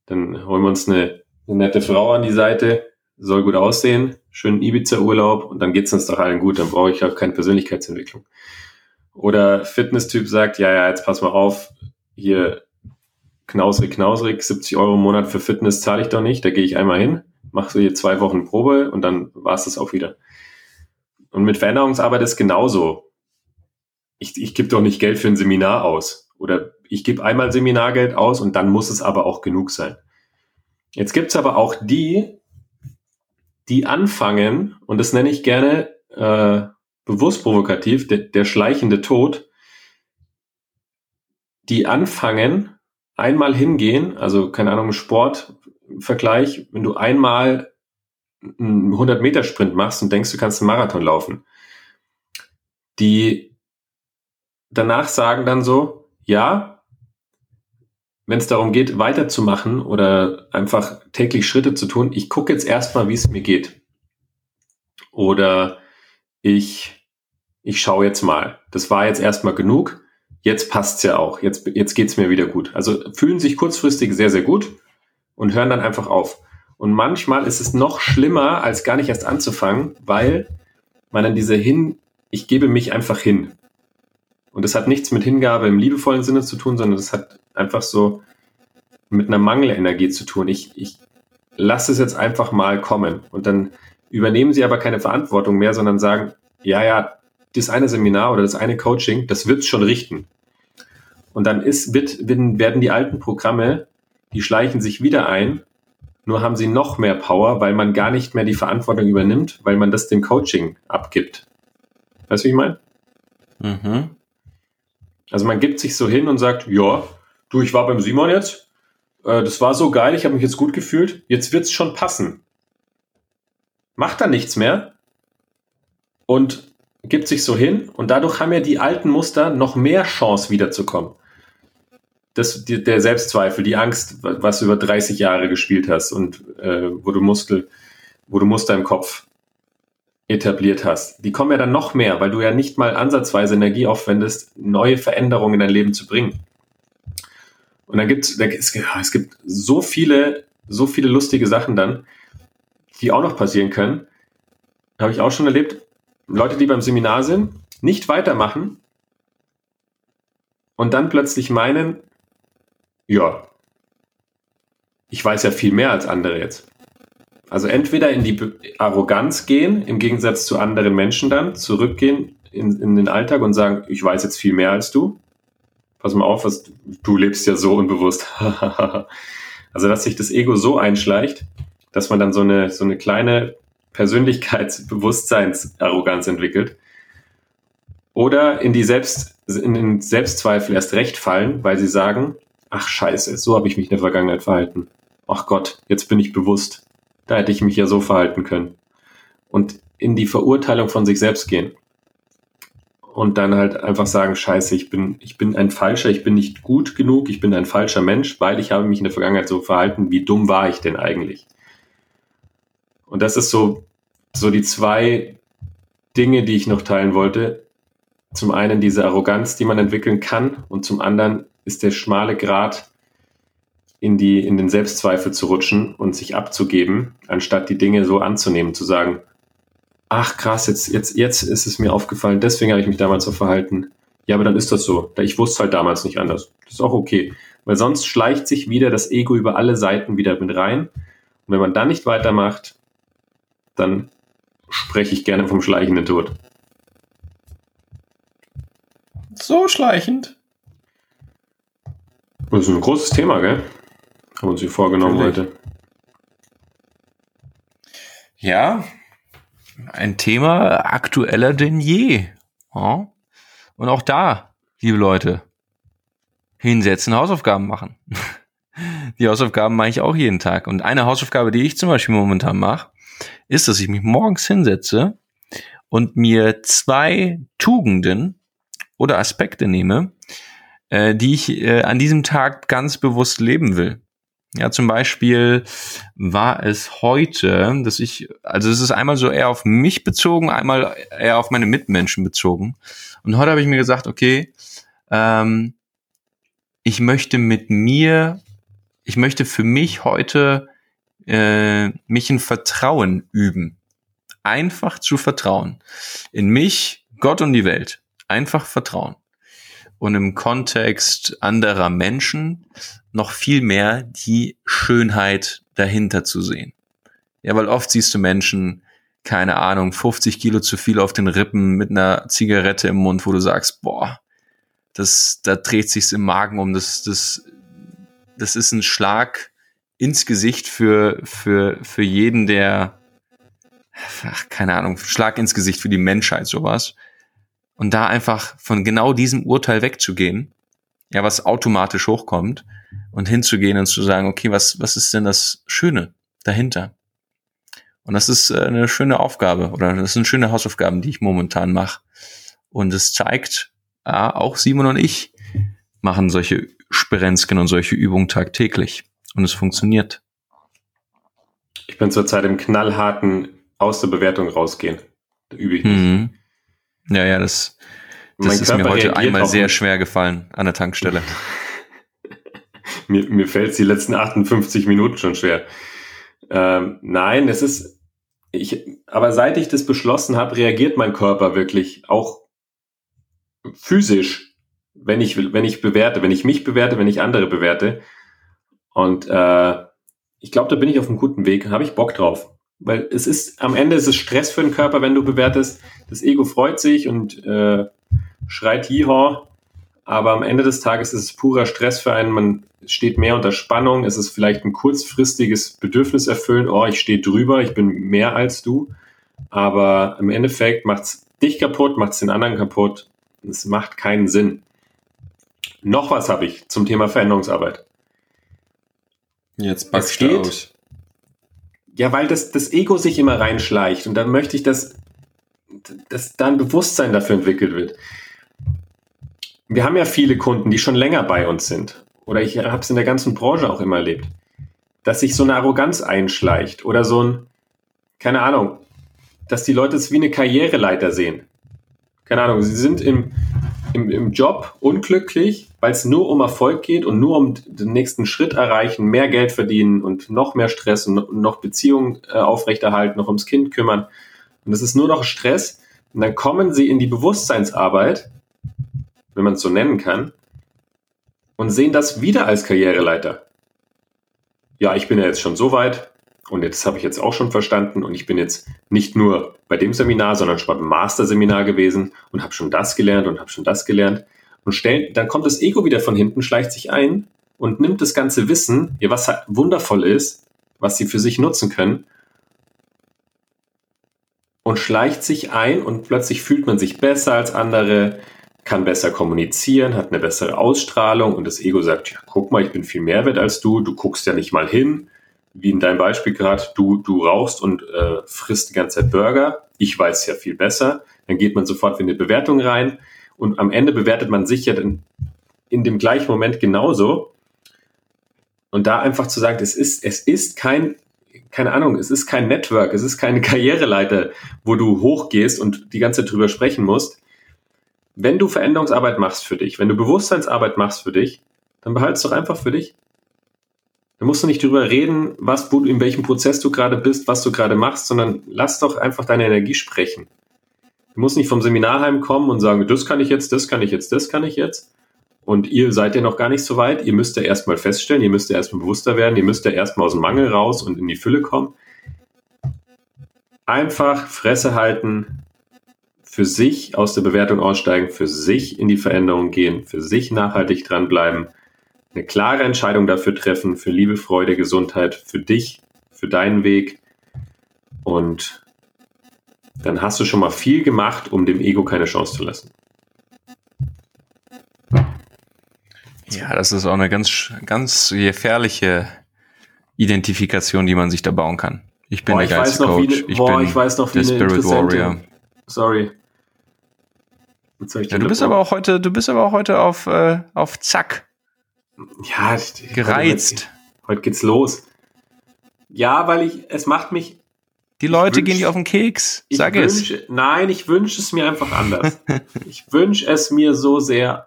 dann holen wir uns eine, eine nette Frau an die Seite, soll gut aussehen, schönen Ibiza-Urlaub. Und dann geht's uns doch allen gut, dann brauche ich auch keine Persönlichkeitsentwicklung. Oder Fitness-Typ sagt, ja, ja, jetzt pass mal auf, hier knausrig, knausrig, 70 Euro im Monat für Fitness zahle ich doch nicht, da gehe ich einmal hin, mache so hier zwei Wochen Probe und dann war's das auch wieder. Und mit Veränderungsarbeit ist genauso ich, ich gebe doch nicht Geld für ein Seminar aus. Oder ich gebe einmal Seminargeld aus und dann muss es aber auch genug sein. Jetzt gibt's aber auch die, die anfangen, und das nenne ich gerne äh, bewusst provokativ, der, der schleichende Tod, die anfangen, einmal hingehen, also keine Ahnung, Sportvergleich, wenn du einmal einen 100 Meter Sprint machst und denkst, du kannst einen Marathon laufen, die danach sagen dann so, ja, wenn es darum geht, weiterzumachen oder einfach täglich Schritte zu tun, ich gucke jetzt erstmal, wie es mir geht. Oder ich, ich schaue jetzt mal. Das war jetzt erstmal genug. Jetzt passt's ja auch. Jetzt, jetzt geht's mir wieder gut. Also fühlen sich kurzfristig sehr, sehr gut und hören dann einfach auf. Und manchmal ist es noch schlimmer, als gar nicht erst anzufangen, weil man dann diese hin, ich gebe mich einfach hin. Und das hat nichts mit Hingabe im liebevollen Sinne zu tun, sondern das hat einfach so mit einer Mangelenergie zu tun. Ich, ich lasse es jetzt einfach mal kommen. Und dann übernehmen sie aber keine Verantwortung mehr, sondern sagen, ja, ja, das eine Seminar oder das eine Coaching, das wird's schon richten. Und dann ist, wird, werden die alten Programme, die schleichen sich wieder ein, nur haben sie noch mehr Power, weil man gar nicht mehr die Verantwortung übernimmt, weil man das dem Coaching abgibt. Weißt du, wie ich meine? Mhm. Also man gibt sich so hin und sagt, ja, du, ich war beim Simon jetzt, äh, das war so geil, ich habe mich jetzt gut gefühlt, jetzt wird's schon passen. Macht dann nichts mehr und gibt sich so hin und dadurch haben ja die alten Muster noch mehr Chance wiederzukommen. das, der Selbstzweifel, die Angst, was du über 30 Jahre gespielt hast und äh, wo du Muskel, wo du Muster im Kopf etabliert hast, die kommen ja dann noch mehr, weil du ja nicht mal ansatzweise Energie aufwendest, neue Veränderungen in dein Leben zu bringen. Und dann gibt's, es, es gibt so viele, so viele lustige Sachen dann, die auch noch passieren können. Habe ich auch schon erlebt. Leute, die beim Seminar sind, nicht weitermachen und dann plötzlich meinen, ja, ich weiß ja viel mehr als andere jetzt. Also entweder in die Arroganz gehen, im Gegensatz zu anderen Menschen dann, zurückgehen in, in den Alltag und sagen, ich weiß jetzt viel mehr als du. Pass mal auf, was, du lebst ja so unbewusst. also, dass sich das Ego so einschleicht, dass man dann so eine, so eine kleine Persönlichkeitsbewusstseinsarroganz entwickelt. Oder in die Selbst, in den Selbstzweifel erst recht fallen, weil sie sagen, ach scheiße, so habe ich mich in der Vergangenheit verhalten. Ach Gott, jetzt bin ich bewusst. Da hätte ich mich ja so verhalten können. Und in die Verurteilung von sich selbst gehen. Und dann halt einfach sagen, scheiße, ich bin, ich bin ein Falscher, ich bin nicht gut genug, ich bin ein falscher Mensch, weil ich habe mich in der Vergangenheit so verhalten, wie dumm war ich denn eigentlich? Und das ist so, so die zwei Dinge, die ich noch teilen wollte. Zum einen diese Arroganz, die man entwickeln kann und zum anderen ist der schmale Grat in die, in den Selbstzweifel zu rutschen und sich abzugeben, anstatt die Dinge so anzunehmen, zu sagen, ach krass, jetzt, jetzt, jetzt ist es mir aufgefallen, deswegen habe ich mich damals so verhalten. Ja, aber dann ist das so. Ich wusste halt damals nicht anders. Das ist auch okay. Weil sonst schleicht sich wieder das Ego über alle Seiten wieder mit rein. Und wenn man dann nicht weitermacht, dann spreche ich gerne vom schleichenden Tod. So schleichend. Das ist ein großes Thema, gell? Haben wir uns hier vorgenommen Natürlich. heute. Ja, ein Thema aktueller denn je. Ja. Und auch da, liebe Leute, hinsetzen, Hausaufgaben machen. Die Hausaufgaben mache ich auch jeden Tag. Und eine Hausaufgabe, die ich zum Beispiel momentan mache, ist, dass ich mich morgens hinsetze und mir zwei Tugenden oder Aspekte nehme, äh, die ich äh, an diesem Tag ganz bewusst leben will. Ja, zum Beispiel war es heute, dass ich, also es ist einmal so eher auf mich bezogen, einmal eher auf meine Mitmenschen bezogen. Und heute habe ich mir gesagt, okay, ähm, ich möchte mit mir, ich möchte für mich heute äh, mich in Vertrauen üben. Einfach zu vertrauen. In mich, Gott und die Welt. Einfach vertrauen und im Kontext anderer Menschen noch viel mehr die Schönheit dahinter zu sehen. Ja, weil oft siehst du Menschen, keine Ahnung, 50 Kilo zu viel auf den Rippen mit einer Zigarette im Mund, wo du sagst, boah, das, da dreht sich's im Magen um, das, das, das ist ein Schlag ins Gesicht für, für, für jeden, der, ach, keine Ahnung, Schlag ins Gesicht für die Menschheit, sowas. Und da einfach von genau diesem Urteil wegzugehen, ja, was automatisch hochkommt, und hinzugehen und zu sagen, okay, was, was ist denn das Schöne dahinter? Und das ist äh, eine schöne Aufgabe oder das sind schöne Hausaufgaben, die ich momentan mache. Und es zeigt, ja, auch Simon und ich machen solche Sperenzken und solche Übungen tagtäglich. Und es funktioniert. Ich bin zurzeit im knallharten aus der Bewertung rausgehen. Da übe ich nicht. Mhm. Ja, ja, das, das ist mir heute einmal sehr schwer gefallen an der Tankstelle. mir mir fällt es die letzten 58 Minuten schon schwer. Ähm, nein, es ist, ich, aber seit ich das beschlossen habe, reagiert mein Körper wirklich auch physisch, wenn ich, wenn ich bewerte, wenn ich mich bewerte, wenn ich andere bewerte. Und äh, ich glaube, da bin ich auf einem guten Weg, habe ich Bock drauf. Weil es ist, am Ende ist es Stress für den Körper, wenn du bewertest. Das Ego freut sich und äh, schreit Jiha. Aber am Ende des Tages ist es purer Stress für einen. Man steht mehr unter Spannung. Es ist vielleicht ein kurzfristiges Bedürfnis erfüllen. Oh, ich stehe drüber, ich bin mehr als du. Aber im Endeffekt macht es dich kaputt, macht es den anderen kaputt. Es macht keinen Sinn. Noch was habe ich zum Thema Veränderungsarbeit. Jetzt es geht, aus. Ja, weil das, das Ego sich immer reinschleicht und dann möchte ich, dass, dass da ein Bewusstsein dafür entwickelt wird. Wir haben ja viele Kunden, die schon länger bei uns sind oder ich habe es in der ganzen Branche auch immer erlebt, dass sich so eine Arroganz einschleicht oder so ein, keine Ahnung, dass die Leute es wie eine Karriereleiter sehen. Keine Ahnung, sie sind im, im, im Job unglücklich, weil es nur um Erfolg geht und nur um den nächsten Schritt erreichen, mehr Geld verdienen und noch mehr Stress und noch Beziehungen äh, aufrechterhalten, noch ums Kind kümmern. Und es ist nur noch Stress. Und dann kommen sie in die Bewusstseinsarbeit, wenn man es so nennen kann, und sehen das wieder als Karriereleiter. Ja, ich bin ja jetzt schon so weit und jetzt habe ich jetzt auch schon verstanden und ich bin jetzt nicht nur bei dem Seminar, sondern schon beim Master-Seminar gewesen und habe schon das gelernt und habe schon das gelernt. Und stellen, dann kommt das Ego wieder von hinten, schleicht sich ein und nimmt das ganze Wissen, was halt wundervoll ist, was sie für sich nutzen können, und schleicht sich ein und plötzlich fühlt man sich besser als andere, kann besser kommunizieren, hat eine bessere Ausstrahlung und das Ego sagt, ja, guck mal, ich bin viel mehr wert als du, du guckst ja nicht mal hin, wie in deinem Beispiel gerade, du, du rauchst und äh, frisst die ganze Zeit Burger, ich weiß ja viel besser, dann geht man sofort in eine Bewertung rein und am Ende bewertet man sich ja dann in dem gleichen Moment genauso. Und da einfach zu sagen, es ist, es ist kein, keine Ahnung, es ist kein Network, es ist keine Karriereleiter, wo du hochgehst und die ganze Zeit drüber sprechen musst, wenn du Veränderungsarbeit machst für dich, wenn du Bewusstseinsarbeit machst für dich, dann behalte es doch einfach für dich. Da musst du nicht drüber reden, was, wo, in welchem Prozess du gerade bist, was du gerade machst, sondern lass doch einfach deine Energie sprechen. Du musst nicht vom Seminarheim kommen und sagen, das kann ich jetzt, das kann ich jetzt, das kann ich jetzt. Und ihr seid ja noch gar nicht so weit. Ihr müsst ja erstmal feststellen, ihr müsst ja erstmal bewusster werden, ihr müsst ja erstmal aus dem Mangel raus und in die Fülle kommen. Einfach Fresse halten, für sich aus der Bewertung aussteigen, für sich in die Veränderung gehen, für sich nachhaltig dranbleiben, eine klare Entscheidung dafür treffen, für Liebe, Freude, Gesundheit, für dich, für deinen Weg. Und dann hast du schon mal viel gemacht, um dem Ego keine Chance zu lassen. Ja, das ist auch eine ganz, ganz gefährliche Identifikation, die man sich da bauen kann. Ich bin boah, der geilste Coach. Wie, ich, boah, bin ich weiß noch, wie der Spirit Warrior. Sorry. Ja, du bist aber auch heute, du bist aber auch heute auf, äh, auf Zack. Ja, gereizt. Heute, heute geht's los. Ja, weil ich, es macht mich. Die Leute wünsch, gehen dir auf den Keks. Sag wünsch, es. Nein, ich wünsche es mir einfach anders. ich wünsche es mir so sehr.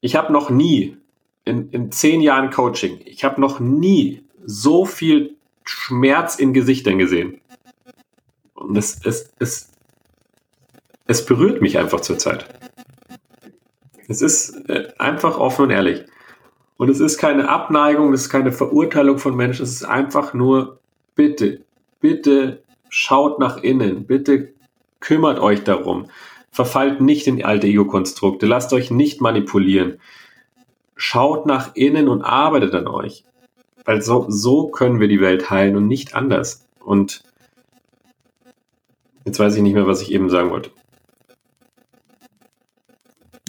Ich habe noch nie in, in zehn Jahren Coaching, ich habe noch nie so viel Schmerz in Gesichtern gesehen. Und es, es, es, es berührt mich einfach zurzeit. Es ist äh, einfach offen und ehrlich. Und es ist keine Abneigung, es ist keine Verurteilung von Menschen, es ist einfach nur, bitte, bitte schaut nach innen, bitte kümmert euch darum. Verfallt nicht in alte Ego-Konstrukte, lasst euch nicht manipulieren. Schaut nach innen und arbeitet an euch. Weil so, so können wir die Welt heilen und nicht anders. Und jetzt weiß ich nicht mehr, was ich eben sagen wollte.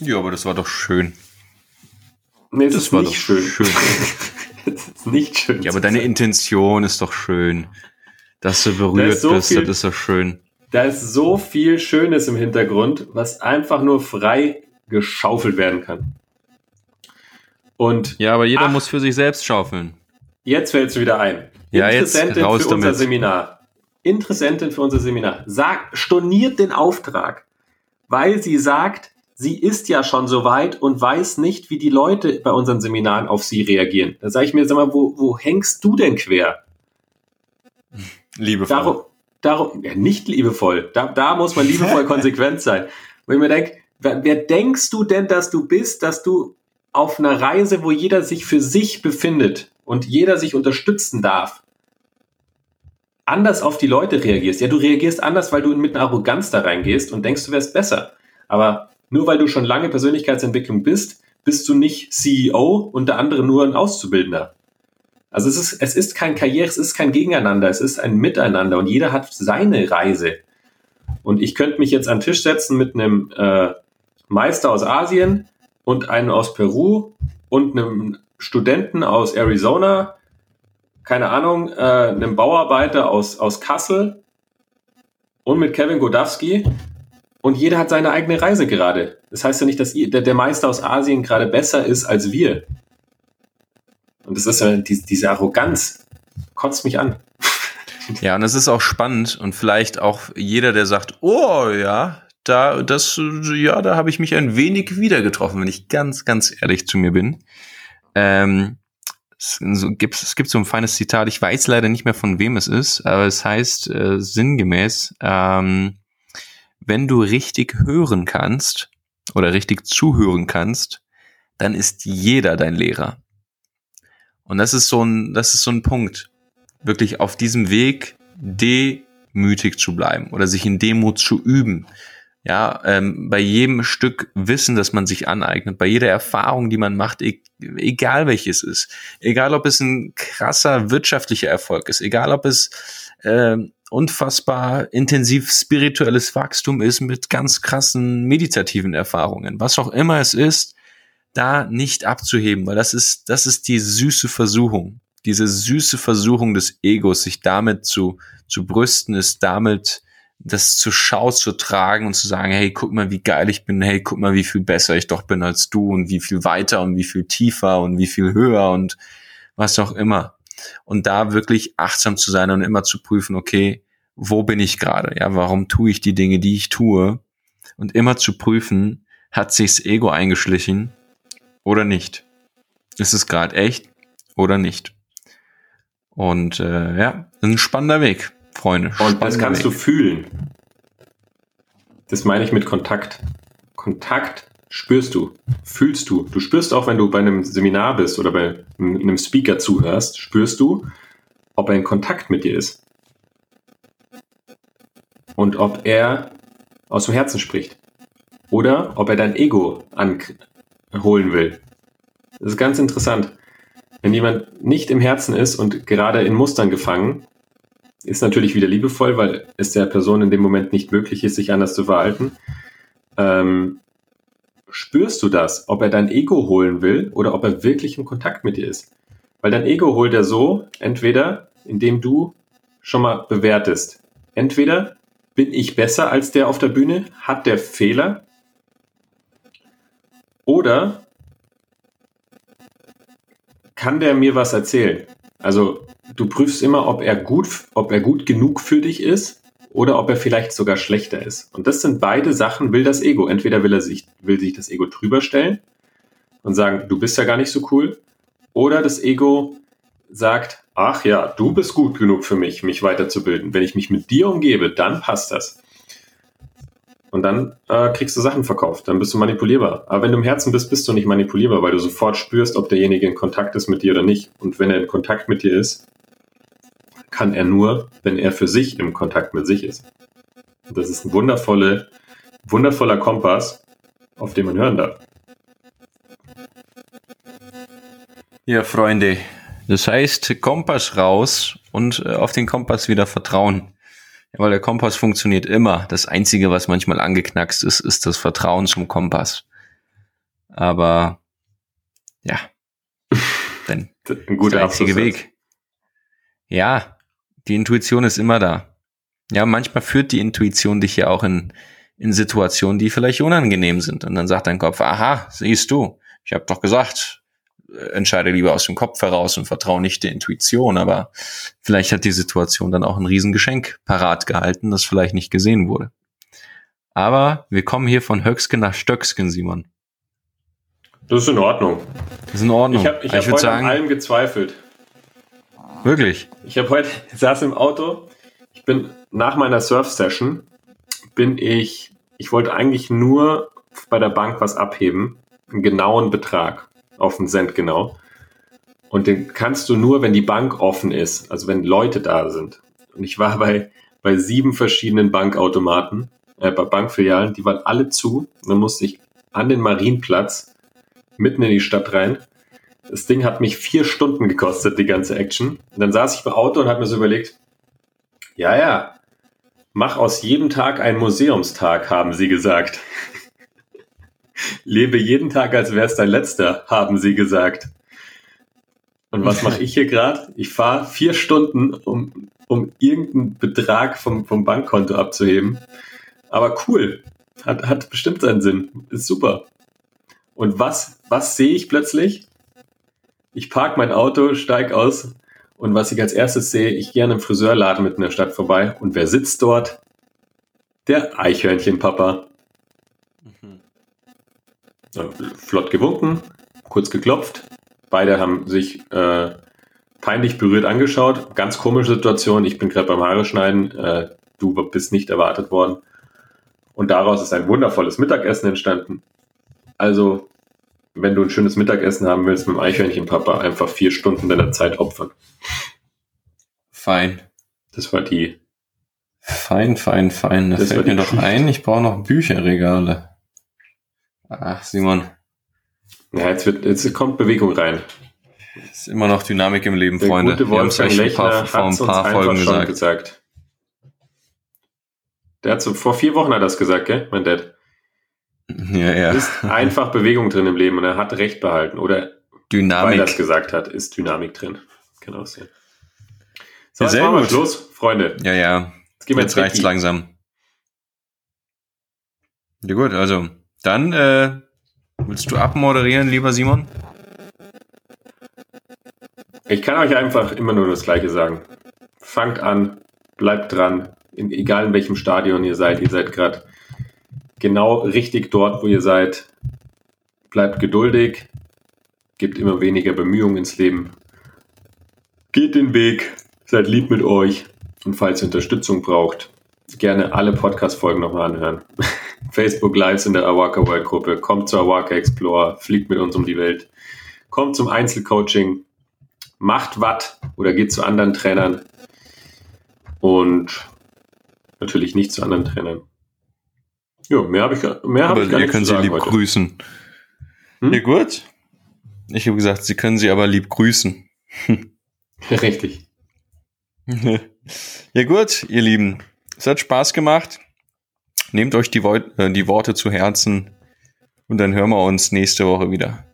Ja, aber das war doch schön. Nee, das, das war nicht schön. schön. das ist nicht schön. Ja, aber deine Intention ist doch schön. Dass du berührt so bist, viel, das ist doch schön. Da ist so viel Schönes im Hintergrund, was einfach nur frei geschaufelt werden kann. Und ja, aber jeder ach, muss für sich selbst schaufeln. Jetzt fällt es wieder ein. Ja, Interessentin jetzt raus für unser damit. Seminar. Interessentin für unser Seminar. Sag, storniert den Auftrag, weil sie sagt, sie ist ja schon so weit und weiß nicht, wie die Leute bei unseren Seminaren auf sie reagieren. Da sage ich mir, sag mal, wo, wo hängst du denn quer? Liebevoll. Darum, darum ja, nicht liebevoll. Da, da muss man liebevoll konsequent sein. Wo ich mir denke, wer, wer denkst du denn, dass du bist, dass du auf einer Reise, wo jeder sich für sich befindet und jeder sich unterstützen darf, anders auf die Leute reagierst. Ja, du reagierst anders, weil du mit einer Arroganz da reingehst und denkst, du wärst besser. Aber nur weil du schon lange Persönlichkeitsentwicklung bist, bist du nicht CEO und der andere nur ein Auszubildender. Also es ist, es ist kein Karriere, es ist kein Gegeneinander, es ist ein Miteinander und jeder hat seine Reise. Und ich könnte mich jetzt an den Tisch setzen mit einem äh, Meister aus Asien und einem aus Peru und einem Studenten aus Arizona, keine Ahnung, äh, einem Bauarbeiter aus, aus Kassel und mit Kevin Godowski Und jeder hat seine eigene Reise gerade. Das heißt ja nicht, dass der, Meister aus Asien gerade besser ist als wir. Und das ist ja die, diese Arroganz. Kotzt mich an. Ja, und es ist auch spannend und vielleicht auch jeder, der sagt, oh ja, da, das, ja, da habe ich mich ein wenig wieder getroffen, wenn ich ganz, ganz ehrlich zu mir bin. Ähm, es, gibt, es gibt so ein feines Zitat, ich weiß leider nicht mehr von wem es ist, aber es heißt äh, sinngemäß, ähm, wenn du richtig hören kannst oder richtig zuhören kannst, dann ist jeder dein Lehrer. Und das ist so ein, das ist so ein Punkt. Wirklich auf diesem Weg demütig zu bleiben oder sich in Demut zu üben. Ja, ähm, bei jedem Stück Wissen, das man sich aneignet, bei jeder Erfahrung, die man macht, e egal welches ist, egal ob es ein krasser wirtschaftlicher Erfolg ist, egal ob es äh, unfassbar intensiv spirituelles Wachstum ist mit ganz krassen meditativen Erfahrungen, was auch immer es ist, da nicht abzuheben, weil das ist, das ist die süße Versuchung. Diese süße Versuchung des Egos, sich damit zu, zu brüsten, ist damit das zur Schau zu tragen und zu sagen, hey, guck mal, wie geil ich bin, hey, guck mal, wie viel besser ich doch bin als du und wie viel weiter und wie viel tiefer und wie viel höher und was auch immer. Und da wirklich achtsam zu sein und immer zu prüfen, okay, wo bin ich gerade? Ja, warum tue ich die Dinge, die ich tue? Und immer zu prüfen, hat sich's Ego eingeschlichen oder nicht? Ist es gerade echt oder nicht? Und äh, ja, ein spannender Weg, Freunde. Und das kannst Weg. du fühlen. Das meine ich mit Kontakt. Kontakt spürst du, fühlst du. Du spürst auch, wenn du bei einem Seminar bist oder bei einem Speaker zuhörst, spürst du, ob er in Kontakt mit dir ist. Und ob er aus dem Herzen spricht. Oder ob er dein Ego anholen will. Das ist ganz interessant. Wenn jemand nicht im Herzen ist und gerade in Mustern gefangen, ist natürlich wieder liebevoll, weil es der Person in dem Moment nicht möglich ist, sich anders zu verhalten. Ähm, spürst du das, ob er dein Ego holen will oder ob er wirklich im Kontakt mit dir ist? Weil dein Ego holt er so, entweder indem du schon mal bewertest. Entweder bin ich besser als der auf der Bühne, hat der Fehler, oder kann der mir was erzählen? Also du prüfst immer, ob er gut, ob er gut genug für dich ist oder ob er vielleicht sogar schlechter ist. Und das sind beide Sachen, will das Ego. Entweder will er sich, will sich das Ego drüber stellen und sagen, du bist ja gar nicht so cool. Oder das Ego sagt, ach ja, du bist gut genug für mich, mich weiterzubilden. Wenn ich mich mit dir umgebe, dann passt das. Und dann äh, kriegst du Sachen verkauft, dann bist du manipulierbar. Aber wenn du im Herzen bist, bist du nicht manipulierbar, weil du sofort spürst, ob derjenige in Kontakt ist mit dir oder nicht. Und wenn er in Kontakt mit dir ist, kann er nur, wenn er für sich im Kontakt mit sich ist. Und das ist ein wundervolle, wundervoller Kompass, auf den man hören darf. Ja, Freunde, das heißt Kompass raus und äh, auf den Kompass wieder vertrauen. Ja, weil der Kompass funktioniert immer. Das Einzige, was manchmal angeknackst ist, ist das Vertrauen zum Kompass. Aber ja, denn ein guter der einzige Weg. Ja, die Intuition ist immer da. Ja, manchmal führt die Intuition dich ja auch in, in Situationen, die vielleicht unangenehm sind. Und dann sagt dein Kopf, aha, siehst du, ich habe doch gesagt, entscheide lieber aus dem Kopf heraus und vertraue nicht der Intuition. Aber vielleicht hat die Situation dann auch ein Riesengeschenk parat gehalten, das vielleicht nicht gesehen wurde. Aber wir kommen hier von Höcksken nach Stöcksken, Simon. Das ist in Ordnung. Das ist in Ordnung. Ich habe ich hab heute sagen, an allem gezweifelt. Wirklich? Ich habe heute, saß im Auto, ich bin nach meiner Surf-Session, bin ich, ich wollte eigentlich nur bei der Bank was abheben, einen genauen Betrag auf den Cent genau. Und den kannst du nur, wenn die Bank offen ist, also wenn Leute da sind. Und ich war bei, bei sieben verschiedenen Bankautomaten, äh, bei Bankfilialen, die waren alle zu. Und dann musste ich an den Marienplatz mitten in die Stadt rein. Das Ding hat mich vier Stunden gekostet, die ganze Action. Und dann saß ich im Auto und habe mir so überlegt, ja, ja, mach aus jedem Tag einen Museumstag, haben sie gesagt. Lebe jeden Tag, als wäre es dein letzter, haben sie gesagt. Und was mache ich hier gerade? Ich fahre vier Stunden, um, um irgendeinen Betrag vom, vom Bankkonto abzuheben. Aber cool. Hat, hat bestimmt seinen Sinn. Ist super. Und was, was sehe ich plötzlich? Ich park mein Auto, steig aus und was ich als erstes sehe, ich gehe an einem Friseurladen mitten in der Stadt vorbei und wer sitzt dort? Der Eichhörnchenpapa. Mhm. Flott gewunken, kurz geklopft. Beide haben sich äh, peinlich berührt angeschaut. Ganz komische Situation. Ich bin gerade beim Haare schneiden. Äh, du bist nicht erwartet worden. Und daraus ist ein wundervolles Mittagessen entstanden. Also, wenn du ein schönes Mittagessen haben willst mit dem Eichhörnchenpapa, einfach vier Stunden deiner Zeit opfern. Fein. Das war die. Fein, fein, fein. Da fällt mir doch ein, ich brauche noch Bücherregale. Ach, Simon. Ja, jetzt, wird, jetzt kommt Bewegung rein. Ist immer noch Dynamik im Leben, Der Freunde. Wir haben es ja schon paar, vor ein paar Folgen gesagt. gesagt. Der hat so, vor vier Wochen hat er das gesagt, gell, mein Dad. Ja, ja. Ist einfach Bewegung drin im Leben und er hat Recht behalten. Oder Dynamik. weil er das gesagt hat, ist Dynamik drin. Kann auch sein. So, jetzt machen wir Schluss, Freunde. Ja, ja. Jetzt, gehen wir jetzt reicht's langsam. Ja gut, also dann äh, willst du abmoderieren, lieber Simon? Ich kann euch einfach immer nur das Gleiche sagen. Fangt an, bleibt dran, in, egal in welchem Stadion ihr seid. Ihr seid gerade genau richtig dort, wo ihr seid. Bleibt geduldig, gebt immer weniger Bemühungen ins Leben. Geht den Weg, seid lieb mit euch und falls ihr Unterstützung braucht, gerne alle Podcast-Folgen nochmal anhören. Facebook Lives in der Awaka World Gruppe, kommt zur Awaka Explorer, fliegt mit uns um die Welt, kommt zum Einzelcoaching, macht Watt oder geht zu anderen Trainern und natürlich nicht zu anderen Trainern. Ja, mehr habe ich, mehr hab ich gar ihr können sie lieb heute. grüßen. Hm? Ja gut. Ich habe gesagt, sie können sie aber lieb grüßen. Richtig. ja gut, ihr Lieben. Es hat Spaß gemacht. Nehmt euch die, äh, die Worte zu Herzen und dann hören wir uns nächste Woche wieder.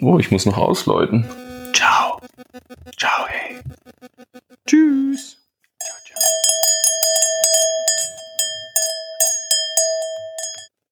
Oh, ich muss noch ausläuten. Ciao. Ciao, hey. Tschüss.